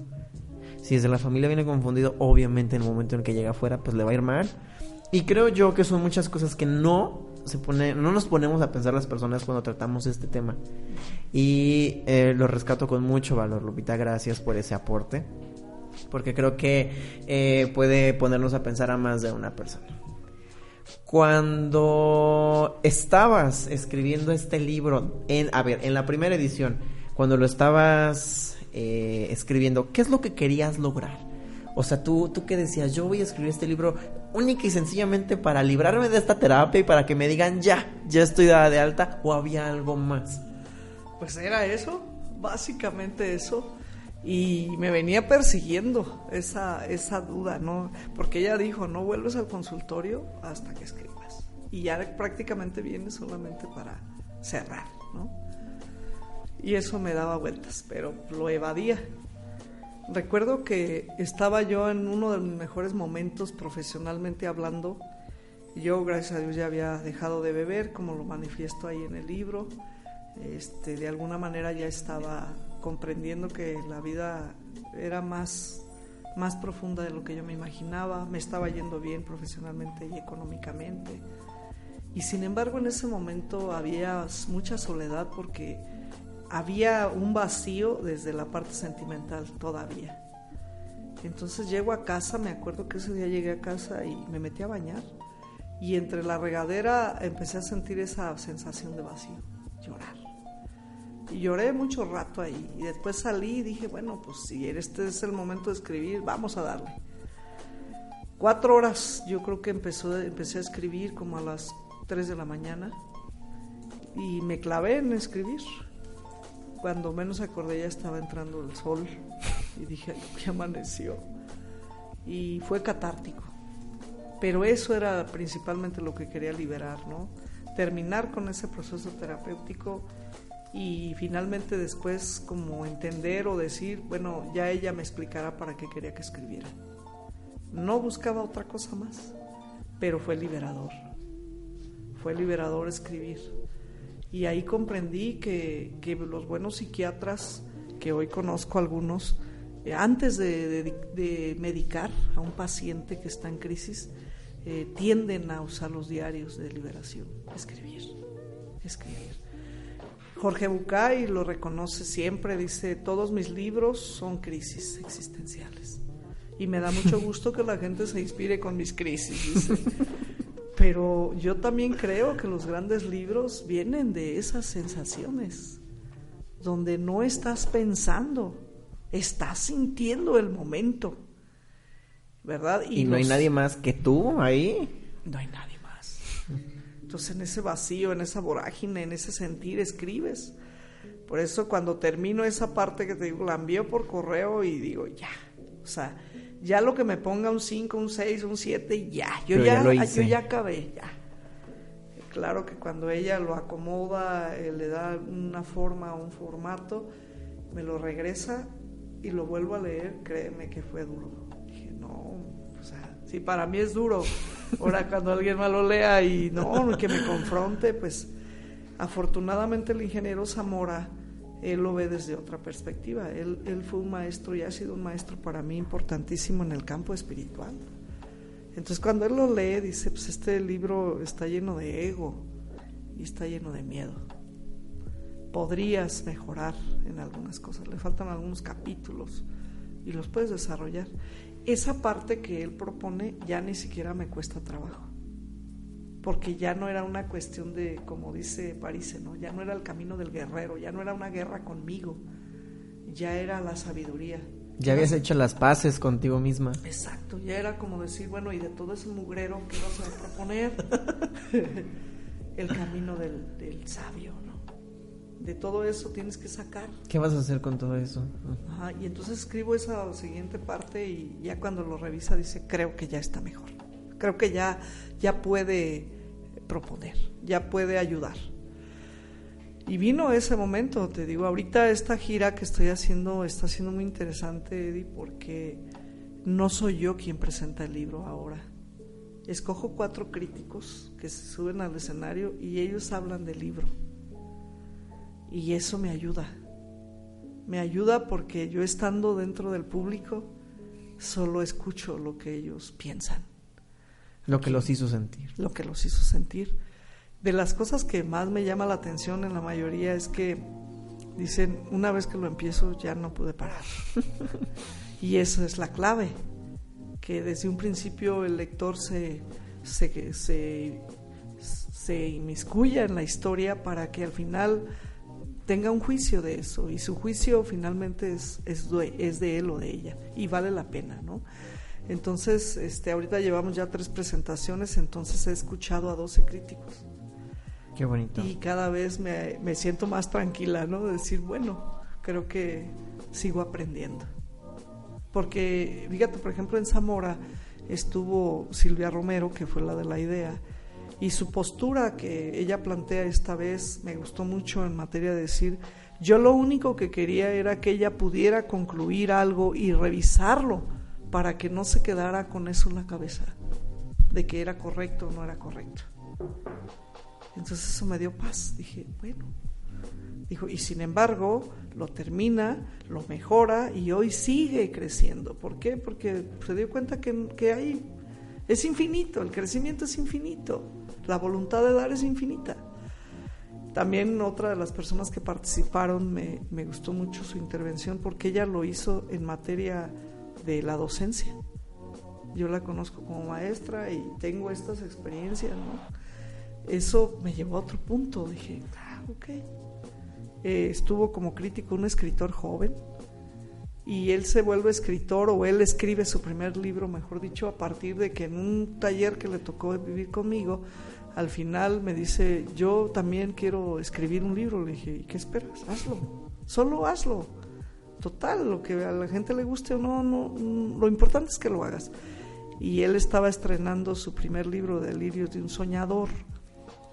Si desde la familia viene confundido, obviamente en el momento en que llega afuera, pues le va a ir mal. Y creo yo que son muchas cosas que no se pone, no nos ponemos a pensar las personas cuando tratamos este tema. Y eh, lo rescato con mucho valor, Lupita. Gracias por ese aporte. Porque creo que eh, puede ponernos a pensar a más de una persona. Cuando estabas escribiendo este libro, en, a ver, en la primera edición, cuando lo estabas eh, escribiendo, ¿qué es lo que querías lograr? O sea, tú, tú que decías, yo voy a escribir este libro única y sencillamente para librarme de esta terapia y para que me digan, ya, ya estoy dada de alta, o había algo más. Pues era eso, básicamente eso. Y me venía persiguiendo esa, esa duda, ¿no? Porque ella dijo, no vuelves al consultorio hasta que escribas. Y ya prácticamente vienes solamente para cerrar, ¿no? Y eso me daba vueltas, pero lo evadía. Recuerdo que estaba yo en uno de mis mejores momentos profesionalmente hablando. Yo, gracias a Dios, ya había dejado de beber, como lo manifiesto ahí en el libro. Este, de alguna manera ya estaba comprendiendo que la vida era más, más profunda de lo que yo me imaginaba. Me estaba yendo bien profesionalmente y económicamente. Y sin embargo, en ese momento había mucha soledad porque había un vacío desde la parte sentimental todavía. Entonces llego a casa, me acuerdo que ese día llegué a casa y me metí a bañar y entre la regadera empecé a sentir esa sensación de vacío, llorar. Y lloré mucho rato ahí y después salí y dije, bueno, pues si este es el momento de escribir, vamos a darle. Cuatro horas yo creo que empezó, empecé a escribir como a las tres de la mañana y me clavé en escribir cuando menos acordé ya estaba entrando el sol y dije, ya amaneció. Y fue catártico. Pero eso era principalmente lo que quería liberar, ¿no? Terminar con ese proceso terapéutico y finalmente después como entender o decir, bueno, ya ella me explicará para qué quería que escribiera. No buscaba otra cosa más, pero fue liberador. Fue liberador escribir. Y ahí comprendí que, los buenos psiquiatras, que hoy conozco algunos, eh, antes de, medicar a un paciente que está en crisis, eh, tienden a usar los diarios de liberación, escribir, escribir. Jorge Bucay lo reconoce siempre, dice, todos mis libros son crisis existenciales. Y me da mucho gusto que la gente se inspire con mis crisis, dice. Pero yo también creo que los grandes libros vienen de esas sensaciones, donde no estás pensando, estás sintiendo el momento, ¿verdad? Y, no hay nadie más que tú ahí. No hay nadie más. Entonces en ese vacío, en esa vorágine, en ese sentir, escribes. Por eso cuando termino esa parte que te digo, la envío por correo y digo, ya, o sea, ya lo que me ponga un 5, un 6, un 7, ya, yo ya, yo ya acabé, ya. Claro que cuando ella lo acomoda, eh, le da una forma, un formato, me lo regresa y lo vuelvo a leer, créeme que fue duro. Dije, no, o sea, si para mí es duro, ahora cuando alguien me lo lea y no, que me confronte, pues afortunadamente el ingeniero Zamora él lo ve desde otra perspectiva. Él, él fue un maestro y ha sido un maestro para mí importantísimo en el campo espiritual. Entonces cuando él lo lee dice, pues este libro está lleno de ego y está lleno de miedo. Podrías mejorar en algunas cosas, le faltan algunos capítulos y los puedes desarrollar. Esa parte que él propone ya ni siquiera me cuesta trabajo porque ya no era una cuestión de, como dice París, ¿no? ya no era el camino del guerrero, ya no era una guerra conmigo, ya era la sabiduría. Ya habías hecho las paces contigo misma. Exacto, ya era como decir, bueno, y de todo ese mugrero que vas a proponer, el camino del, del sabio, ¿no? de todo eso tienes que sacar. ¿Qué vas a hacer con todo eso? Ajá, y entonces escribo esa siguiente parte y ya cuando lo revisa dice, creo que ya está mejor. Creo que ya, ya puede proponer, ya puede ayudar. Y vino ese momento, te digo, ahorita esta gira que estoy haciendo está siendo muy interesante, Eddie, porque no soy yo quien presenta el libro ahora. Escojo cuatro críticos que se suben al escenario y ellos hablan del libro. Y eso me ayuda. Me ayuda porque yo estando dentro del público solo escucho lo que ellos piensan. Lo que los hizo sentir. Lo que los hizo sentir de las cosas que más me llama la atención en la mayoría es que dicen, una vez que lo empiezo ya no pude parar. y esa es la clave, que desde un principio el lector se, se, se, se inmiscuya en la historia para que al final tenga un juicio de eso y su juicio finalmente es, es de él o de ella y vale la pena, ¿no? Entonces, este, ahorita llevamos ya tres presentaciones, entonces he escuchado a 12 críticos Qué bonito. Y cada vez me, me siento más tranquila, ¿no? De decir, bueno, creo que sigo aprendiendo. Porque, fíjate, por ejemplo, en Zamora estuvo Silvia Romero, que fue la de la idea, y su postura que ella plantea esta vez me gustó mucho en materia de decir, yo lo único que quería era que ella pudiera concluir algo y revisarlo para que no se quedara con eso en la cabeza, de que era correcto o no era correcto. Entonces eso me dio paz. Dije, bueno. Dijo, y sin embargo, lo termina, lo mejora y hoy sigue creciendo. ¿Por qué? Porque se dio cuenta que, que hay, es infinito, el crecimiento es infinito, la voluntad de dar es infinita. También otra de las personas que participaron me, me gustó mucho su intervención porque ella lo hizo en materia de la docencia. Yo la conozco como maestra y tengo estas experiencias, ¿no? eso me llevó a otro punto. Dije, ah, ok. Eh, estuvo como crítico un escritor joven y él se vuelve escritor o él escribe su primer libro, mejor dicho, a partir de que en un taller que le tocó vivir conmigo, al final me dice, yo también quiero escribir un libro. Le dije, ¿y qué esperas? Hazlo, solo hazlo. Total, lo que a la gente le guste o no, lo importante es que lo hagas. Y él estaba estrenando su primer libro, Delirios de un Soñador,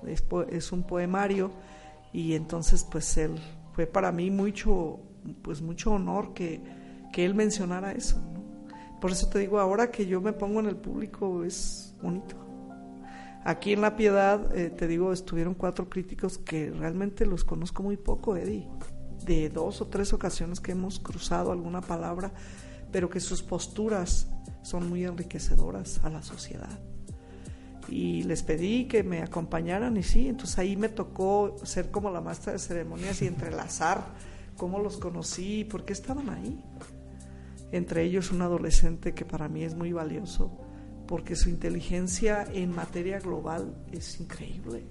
es, un poemario. Y entonces pues él fue para mí mucho pues mucho honor que, que él mencionara eso por eso te digo ahora que yo me pongo en el público es bonito. Aquí en la piedad eh, te digo estuvieron cuatro críticos que realmente los conozco muy poco Eddie de dos o tres ocasiones que hemos cruzado alguna palabra pero que sus posturas son muy enriquecedoras a la sociedad y les pedí que me acompañaran y sí, entonces ahí me tocó ser como la maestra de ceremonias y entrelazar cómo los conocí, por qué estaban ahí. Entre ellos un adolescente que para mí es muy valioso, porque su inteligencia en materia global es increíble.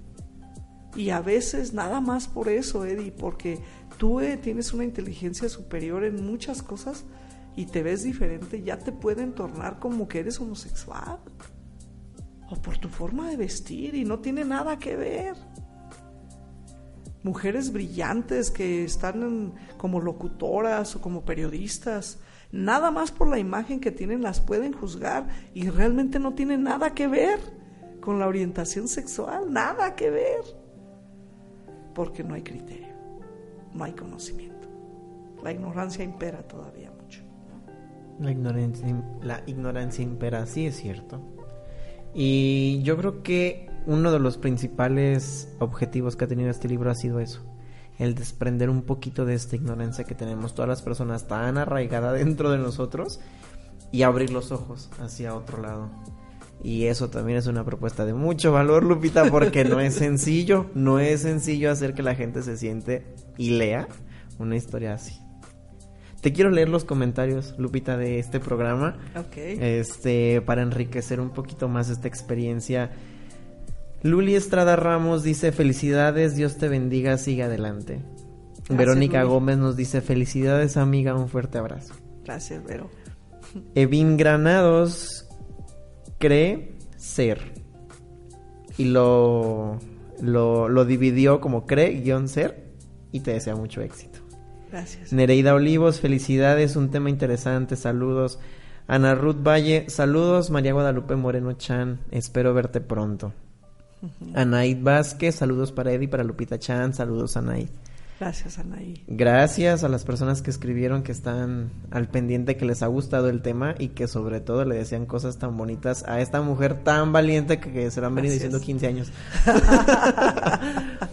Y a veces nada más por eso, Eddie, porque tú tienes una inteligencia superior en muchas cosas y te ves diferente, ya te pueden tornar como que eres homosexual. O por tu forma de vestir y no tiene nada que ver. Mujeres brillantes que están como locutoras o como periodistas, nada más por la imagen que tienen las pueden juzgar y realmente no tiene nada que ver con la orientación sexual, nada que ver, porque no hay criterio, no hay conocimiento. La ignorancia impera todavía mucho. La ignorancia, la ignorancia impera, sí es cierto. Y yo creo que uno de los principales objetivos que ha tenido este libro ha sido eso, el desprender un poquito de esta ignorancia que tenemos todas las personas tan arraigada dentro de nosotros y abrir los ojos hacia otro lado. Y eso también es una propuesta de mucho valor, Lupita, porque no es sencillo, no es sencillo hacer que la gente se siente y lea una historia así. Te quiero leer los comentarios, Lupita, de este programa. Ok. Este, para enriquecer un poquito más esta experiencia. Luli Estrada Ramos dice, felicidades, Dios te bendiga, sigue adelante. Verónica Gómez nos dice, felicidades amiga, un fuerte abrazo. Gracias, Vero. Evin Granados cree ser. Y lo, lo, lo dividió como cree guion ser y te desea mucho éxito. Gracias. Nereida Olivos, felicidades, un tema interesante, saludos. Ana Ruth Valle, saludos. María Guadalupe Moreno Chan, espero verte pronto. Anaid Vázquez, saludos para Eddie, para Lupita Chan, saludos Anaid. Gracias, Anaí. Gracias a las personas que escribieron que están al pendiente, que les ha gustado el tema y que sobre todo le decían cosas tan bonitas a esta mujer tan valiente que, se lo han venido diciendo 15 años.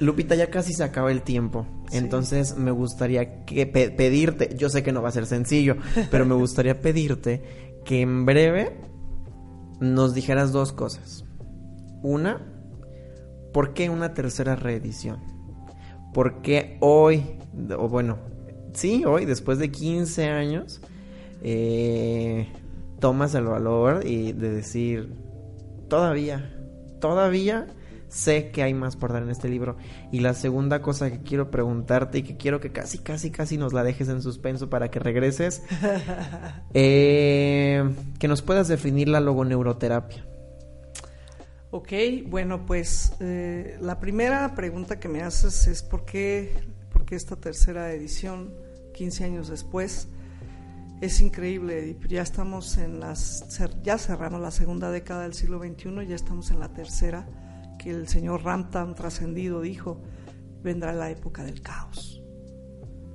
Lupita, ya casi se acaba el tiempo. Entonces me gustaría que pedirte, yo sé que no va a ser sencillo, pero me gustaría pedirte que en breve nos dijeras dos cosas. Una, ¿por qué una tercera reedición? ¿Por qué hoy, o bueno, sí, hoy, después de 15 años, eh, tomas el valor y de decir, todavía, todavía sé que hay más por dar en este libro. Y la segunda cosa que quiero preguntarte y que quiero que casi, casi, casi nos la dejes en suspenso para que regreses, eh, que nos puedas definir la logoneuroterapia. Ok, bueno, pues eh, la primera pregunta que me haces es por qué, por qué esta tercera edición, 15 años después. Es increíble, ya estamos en las, ya cerramos la segunda década del siglo XXI, ya estamos en la tercera, que el señor Ramtan trascendido dijo, vendrá la época del caos.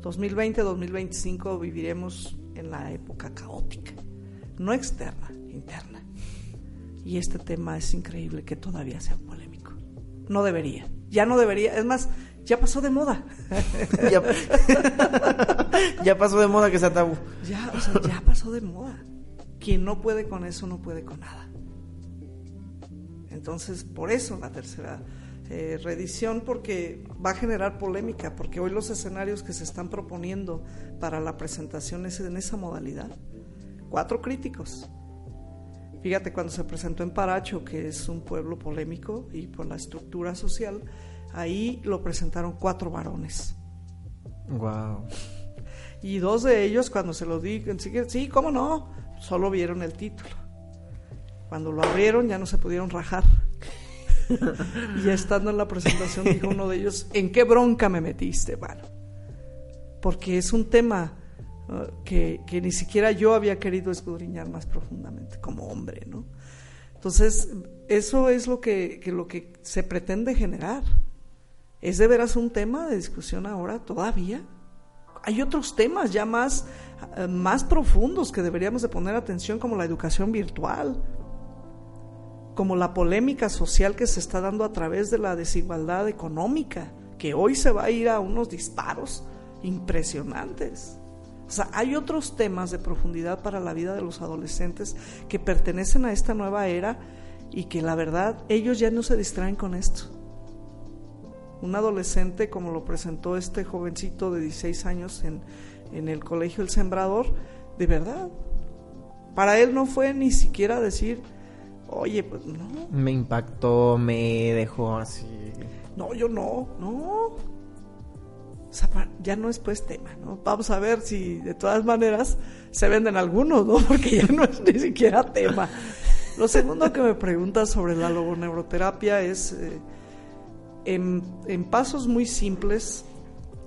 2020-2025 viviremos en la época caótica, no externa, interna. Y este tema es increíble que todavía sea polémico. No debería. Ya no debería. Es más, ya pasó de moda. ya, pasó de moda que sea tabú. Ya, o sea, ya pasó de moda. Quien no puede con eso no puede con nada. Entonces, por eso la tercera eh, reedición, porque va a generar polémica, porque hoy los escenarios que se están proponiendo para la presentación es en esa modalidad. Cuatro críticos, Fíjate, cuando se presentó en Paracho, que es un pueblo polémico y por la estructura social, ahí lo presentaron cuatro varones. Wow. Y dos de ellos, cuando se lo di, sí, cómo no, solo vieron el título. Cuando lo abrieron ya no se pudieron rajar. y estando en la presentación dijo uno de ellos, ¿en qué bronca me metiste? Bueno, porque es un tema que, ni siquiera yo había querido escudriñar más profundamente como hombre, ¿no? Entonces, eso es lo que, lo que se pretende generar. ¿Es de veras un tema de discusión ahora todavía? Hay otros temas ya más, más profundos que deberíamos de poner atención, como la educación virtual, como la polémica social que se está dando a través de la desigualdad económica, que hoy se va a ir a unos disparos impresionantes. O sea, hay otros temas de profundidad para la vida de los adolescentes que pertenecen a esta nueva era y que la verdad ellos ya no se distraen con esto. Un adolescente, como lo presentó este jovencito de 16 años en, en el colegio El Sembrador, de verdad, para él no fue ni siquiera decir, oye, pues no. Me impactó, me dejó así. No, yo no, no ya no es pues tema, ¿no? Vamos a ver si de todas maneras se venden algunos, ¿no? Porque ya no es ni siquiera tema. Lo segundo que me preguntas sobre la logoneuroterapia es, eh, en, en pasos muy simples,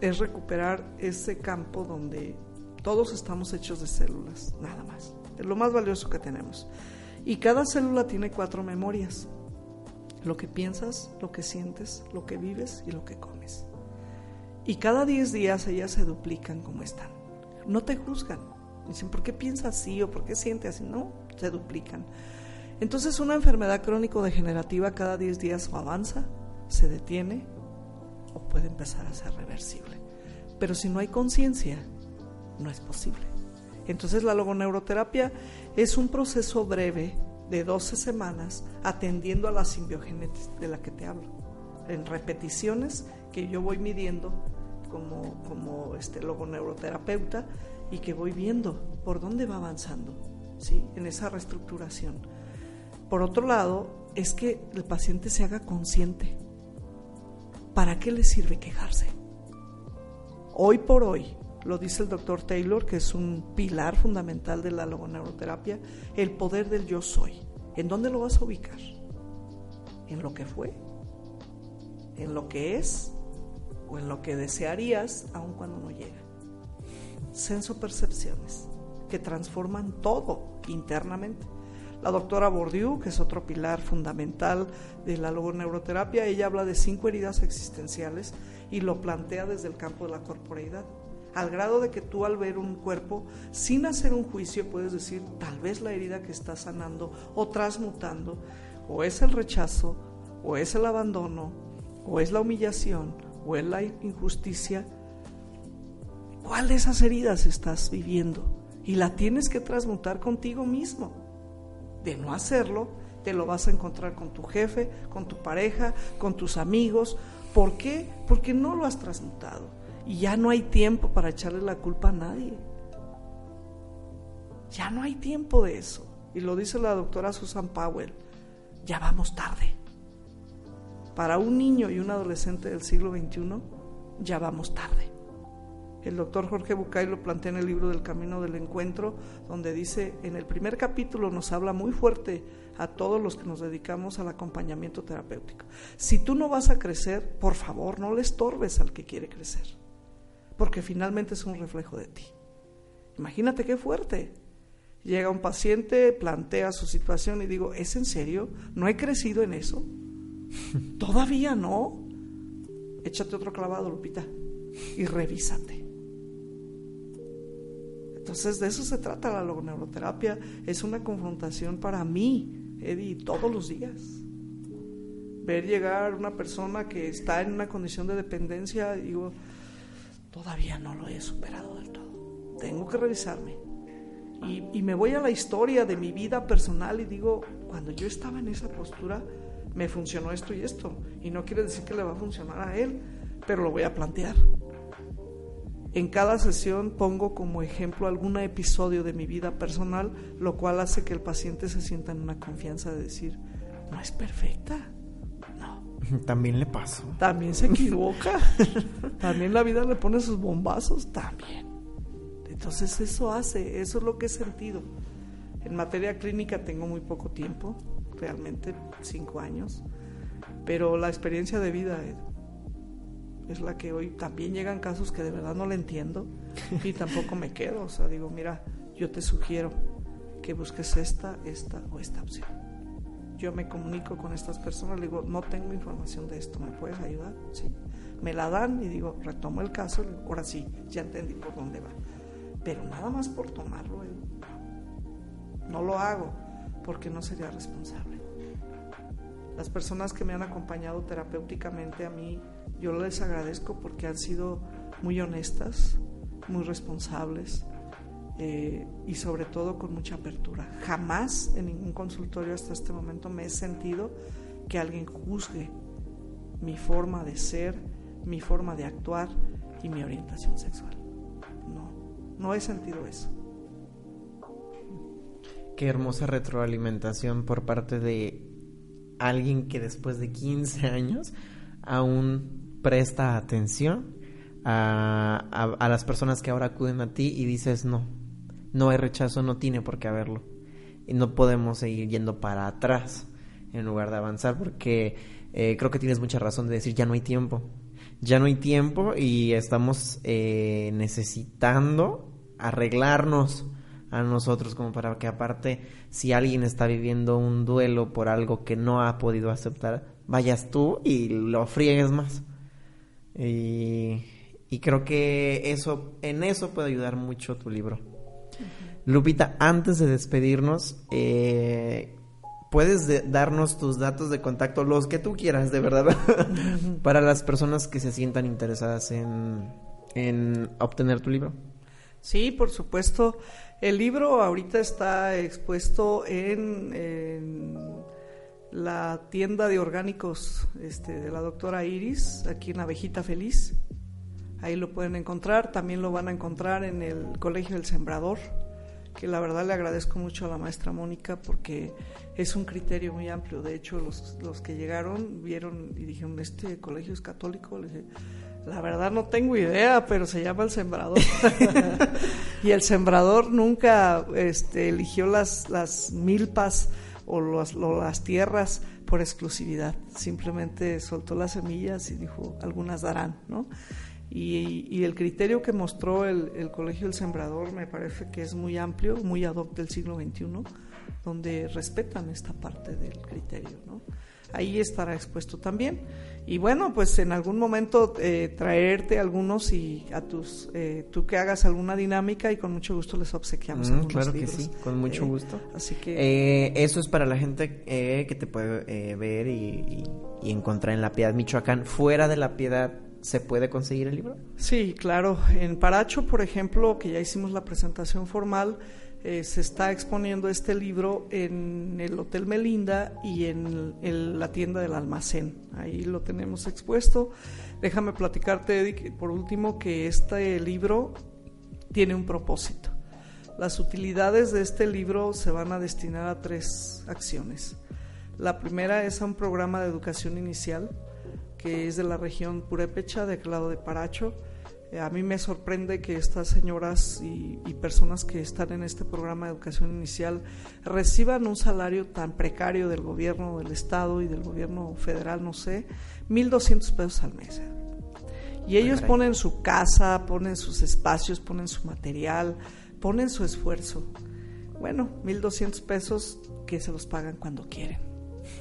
es recuperar ese campo donde todos estamos hechos de células, nada más. Es lo más valioso que tenemos. Y cada célula tiene cuatro memorias. Lo que piensas, lo que sientes, lo que vives y lo que comes. Y cada 10 días ellas se duplican como están. No te juzgan. Dicen, ¿por qué piensa así o por qué siente así? No, se duplican. Entonces una enfermedad crónico-degenerativa cada 10 días o avanza, se detiene o puede empezar a ser reversible. Pero si no hay conciencia, no es posible. Entonces la logoneuroterapia es un proceso breve de 12 semanas atendiendo a la simbiogenesis de la que te hablo, en repeticiones que yo voy midiendo como, como este logoneuroterapeuta y que voy viendo por dónde va avanzando ¿sí? en esa reestructuración. Por otro lado, es que el paciente se haga consciente. ¿Para qué le sirve quejarse? Hoy por hoy, lo dice el doctor Taylor, que es un pilar fundamental de la logoneuroterapia, el poder del yo soy. ¿En dónde lo vas a ubicar? ¿En lo que fue? ¿En lo que es? En lo que desearías, aun cuando no llega. Senso-percepciones que transforman todo internamente. La doctora Bourdieu, que es otro pilar fundamental de la logoneuroterapia, ella habla de cinco heridas existenciales y lo plantea desde el campo de la corporeidad. Al grado de que tú al ver un cuerpo, sin hacer un juicio, puedes decir, tal vez la herida que está sanando o transmutando, o es el rechazo, o es el abandono, o es la humillación, la injusticia. ¿Cuál de esas heridas estás viviendo? Y la tienes que transmutar contigo mismo. De no hacerlo, te lo vas a encontrar con tu jefe, con tu pareja, con tus amigos. ¿Por qué? Porque no lo has transmutado. Y ya no hay tiempo para echarle la culpa a nadie. Ya no hay tiempo de eso. Y lo dice la doctora Susan Powell. Ya vamos tarde. Para un niño y un adolescente del siglo XXI, ya vamos tarde. El doctor Jorge Bucay lo plantea en el libro del Camino del Encuentro, donde dice, en el primer capítulo nos habla muy fuerte a todos los que nos dedicamos al acompañamiento terapéutico. Si tú no vas a crecer, por favor, no le estorbes al que quiere crecer, porque finalmente es un reflejo de ti. Imagínate qué fuerte. Llega un paciente, plantea su situación y digo, ¿es en serio? ¿No he crecido en eso? Todavía no. Échate otro clavado, Lupita, y revísate. Entonces de eso se trata la logoneuroterapia. Es una confrontación para mí, Eddie, todos los días. Ver llegar una persona que está en una condición de dependencia, digo, todavía no lo he superado del todo. Tengo que revisarme. Y, y me voy a la historia de mi vida personal y digo, cuando yo estaba en esa postura, me funcionó esto y esto. Y no quiere decir que le va a funcionar a él, pero lo voy a plantear. En cada sesión pongo como ejemplo algún episodio de mi vida personal, lo cual hace que el paciente se sienta en una confianza de decir, no es perfecta. No. También le pasó. También se equivoca. también la vida le pone sus bombazos. También. Entonces eso hace, eso es lo que he sentido. En materia clínica tengo muy poco tiempo, realmente cinco años, pero la experiencia de vida es la que hoy también llegan casos que de verdad no le entiendo y tampoco me quedo. O sea, digo, mira, yo te sugiero que busques esta, esta o esta opción. Yo me comunico con estas personas, le digo, no tengo información de esto, ¿me puedes ayudar? Sí. Me la dan y digo, retomo el caso, ahora sí, ya entendí por dónde va. Pero nada más por tomarlo, no lo hago porque no sería responsable. Las personas que me han acompañado terapéuticamente a mí yo les agradezco porque han sido muy honestas, muy responsables eh, y sobre todo con mucha apertura. Jamás en ningún consultorio hasta este momento me he sentido que alguien juzgue mi forma de ser, mi forma de actuar y mi orientación sexual. No, no he sentido eso. Qué hermosa retroalimentación por parte de alguien que después de 15 años aún presta atención a, las personas que ahora acuden a ti y dices no, no hay rechazo, no tiene por qué haberlo. Y no podemos seguir yendo para atrás en lugar de avanzar porque eh, creo que tienes mucha razón de decir ya no hay tiempo. Ya no hay tiempo y estamos eh, necesitando arreglarnos a nosotros como para que aparte si alguien está viviendo un duelo por algo que no ha podido aceptar, vayas tú y lo friegues más. Y, creo que eso, en eso puede ayudar mucho tu libro. Lupita, antes de despedirnos, eh, puedes darnos tus datos de contacto, los que tú quieras, de verdad, para las personas que se sientan interesadas en, en obtener tu libro. Sí, por supuesto. El libro ahorita está expuesto en, la tienda de orgánicos este, de la doctora Iris, aquí en Abejita Feliz. Ahí lo pueden encontrar. También lo van a encontrar en el Colegio del Sembrador, que la verdad le agradezco mucho a la maestra Mónica porque es un criterio muy amplio. De hecho, los, los que llegaron vieron y dijeron, ¿este colegio es católico? Dije, la verdad no tengo idea, pero se llama el Sembrador. y el Sembrador nunca este, eligió las, las milpas o, las tierras por exclusividad. Simplemente soltó las semillas y dijo, algunas darán, ¿no? Y, el criterio que mostró el, Colegio del Sembrador me parece que es muy amplio, muy ad hoc del siglo XXI, donde respetan esta parte del criterio, ¿no? Ahí estará expuesto también. Y bueno, pues en algún momento eh, traerte algunos y a tus, eh, tú que hagas alguna dinámica y con mucho gusto les obsequiamos. Mm, claro que sí, con mucho eh, gusto. Así que... eso es para la gente que te puede ver y, y encontrar en La Piedad, Michoacán. Fuera de La Piedad, ¿Se puede conseguir el libro? Sí, claro. En Paracho, por ejemplo, que ya hicimos la presentación formal, eh, se está exponiendo este libro en el Hotel Melinda y en, la tienda del almacén. Ahí lo tenemos expuesto. Déjame platicarte, Eddie, por último, que este libro tiene un propósito. Las utilidades de este libro se van a destinar a tres acciones. La primera es a un programa de educación inicial que es de la región purépecha, de aquel lado de Paracho. Eh, a mí me sorprende que estas señoras y, personas que están en este programa de educación inicial reciban un salario tan precario del gobierno del estado y del gobierno federal, no sé, 1.200 pesos al mes. Y ellos ponen su casa, ponen sus espacios, ponen su material, ponen su esfuerzo. Bueno, 1.200 pesos que se los pagan cuando quieren.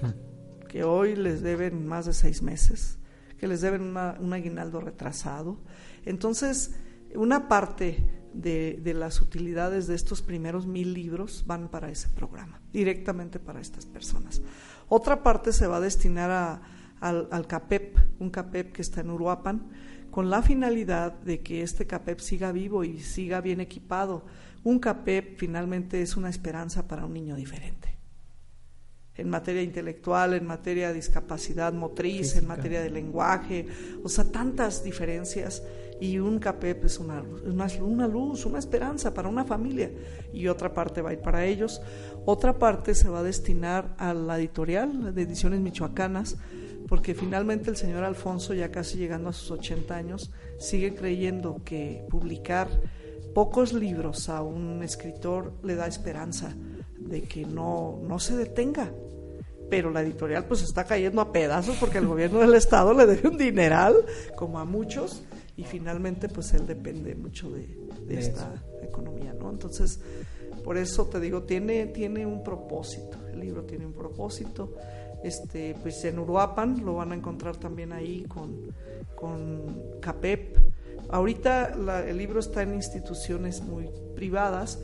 que hoy les deben más de seis meses, que les deben un aguinaldo retrasado. Entonces, una parte de, las utilidades de estos primeros mil libros van para ese programa, directamente para estas personas. Otra parte se va a destinar al, al, CAPEP, un CAPEP que está en Uruapan, con la finalidad de que este CAPEP siga vivo y siga bien equipado. Un CAPEP finalmente es una esperanza para un niño diferente en materia intelectual, en materia de discapacidad motriz, en materia de lenguaje, o sea, tantas diferencias. Y un CAPEP es una, una, una, luz, una esperanza para una familia. Y otra parte va a ir para ellos. Otra parte se va a destinar a la editorial de ediciones michoacanas, porque finalmente el señor Alfonso, ya casi llegando a sus 80 años, sigue creyendo que publicar pocos libros a un escritor le da esperanza de que no, no se detenga, pero la editorial pues está cayendo a pedazos porque el gobierno del estado le debe un dineral, como a muchos, y finalmente pues él depende mucho de, esta economía, ¿no? Entonces, por eso te digo, tiene, tiene un propósito, el libro tiene un propósito, este, pues en Uruapan lo van a encontrar también ahí con, con CAPEP. Ahorita el libro está en instituciones muy privadas,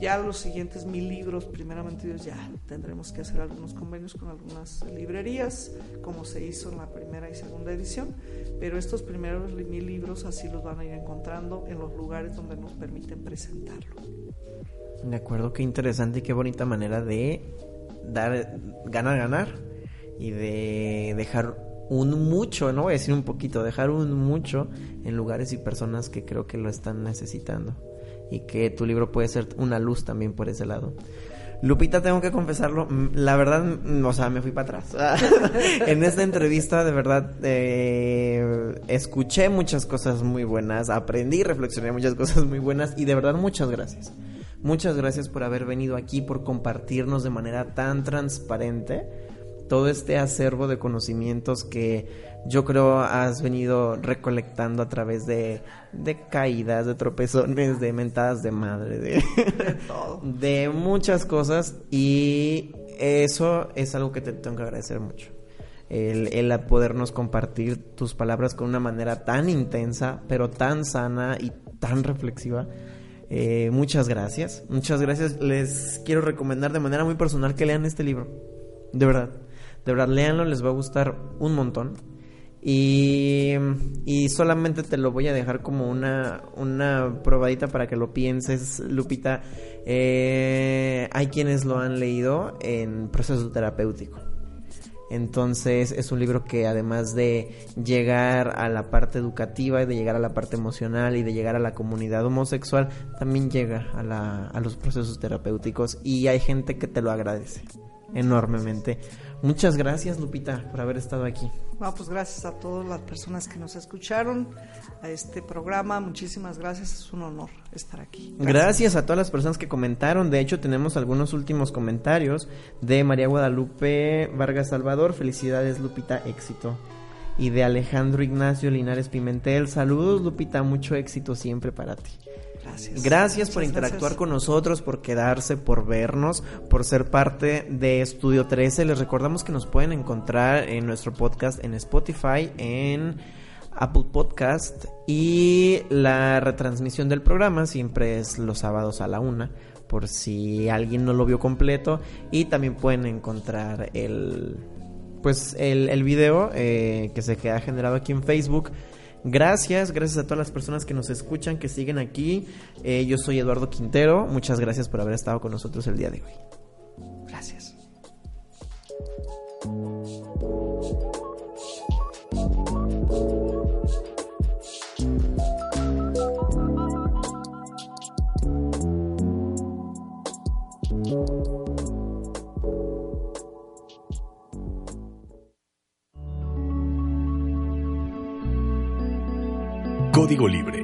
ya los siguientes mil libros, primeramente Dios, ya tendremos que hacer algunos convenios con algunas librerías, como se hizo en la primera y segunda edición, pero estos primeros mil libros así los van a ir encontrando en los lugares donde nos permiten presentarlo. De acuerdo, qué interesante y qué bonita manera de dar, ganar, ganar y de dejar un mucho, no voy a decir un poquito, dejar un mucho en lugares y personas que creo que lo están necesitando y que tu libro puede ser una luz también por ese lado. Lupita, tengo que confesarlo, la verdad, o sea, me fui para atrás. en esta entrevista, de verdad, eh, escuché muchas cosas muy buenas, aprendí, reflexioné muchas cosas muy buenas y de verdad muchas gracias. Muchas gracias por haber venido aquí, por compartirnos de manera tan transparente todo este acervo de conocimientos que yo creo has venido recolectando a través de, de caídas, de tropezones, de mentadas de madre, de, de muchas cosas y eso es algo que te tengo que agradecer mucho. El, el podernos compartir tus palabras con una manera tan intensa, pero tan sana y tan reflexiva. Eh, muchas gracias, muchas gracias. Les quiero recomendar de manera muy personal que lean este libro. De verdad, de verdad, léanlo, les va a gustar un montón. Y, y, solamente te lo voy a dejar como una, una probadita para que lo pienses, Lupita. Eh, hay quienes lo han leído en proceso terapéutico. Entonces es un libro que además de llegar a la parte educativa y de llegar a la parte emocional y de llegar a la comunidad homosexual, también llega a, la, a los procesos terapéuticos y hay gente que te lo agradece enormemente Muchas gracias, Lupita, por haber estado aquí. Bueno, pues gracias a todas las personas que nos escucharon a este programa. Muchísimas gracias, es un honor estar aquí. Gracias, a todas las personas que comentaron. De hecho, tenemos algunos últimos comentarios de María Guadalupe Vargas Salvador. Felicidades, Lupita, éxito. Y de Alejandro Ignacio Linares Pimentel. Saludos, Lupita, mucho éxito siempre para ti. Gracias. Gracias por interactuar con nosotros, por quedarse, por vernos, por ser parte de Estudio 13. Les recordamos que nos pueden encontrar en nuestro podcast en Spotify, en Apple Podcast y la retransmisión del programa siempre es los sábados a la una por si alguien no lo vio completo y también pueden encontrar el pues el, el video eh, que se queda generado aquí en Facebook Gracias, gracias a todas las personas que nos escuchan, que siguen aquí. Eh, yo soy Eduardo Quintero. Muchas gracias por haber estado con nosotros el día de hoy. Gracias. Código Libre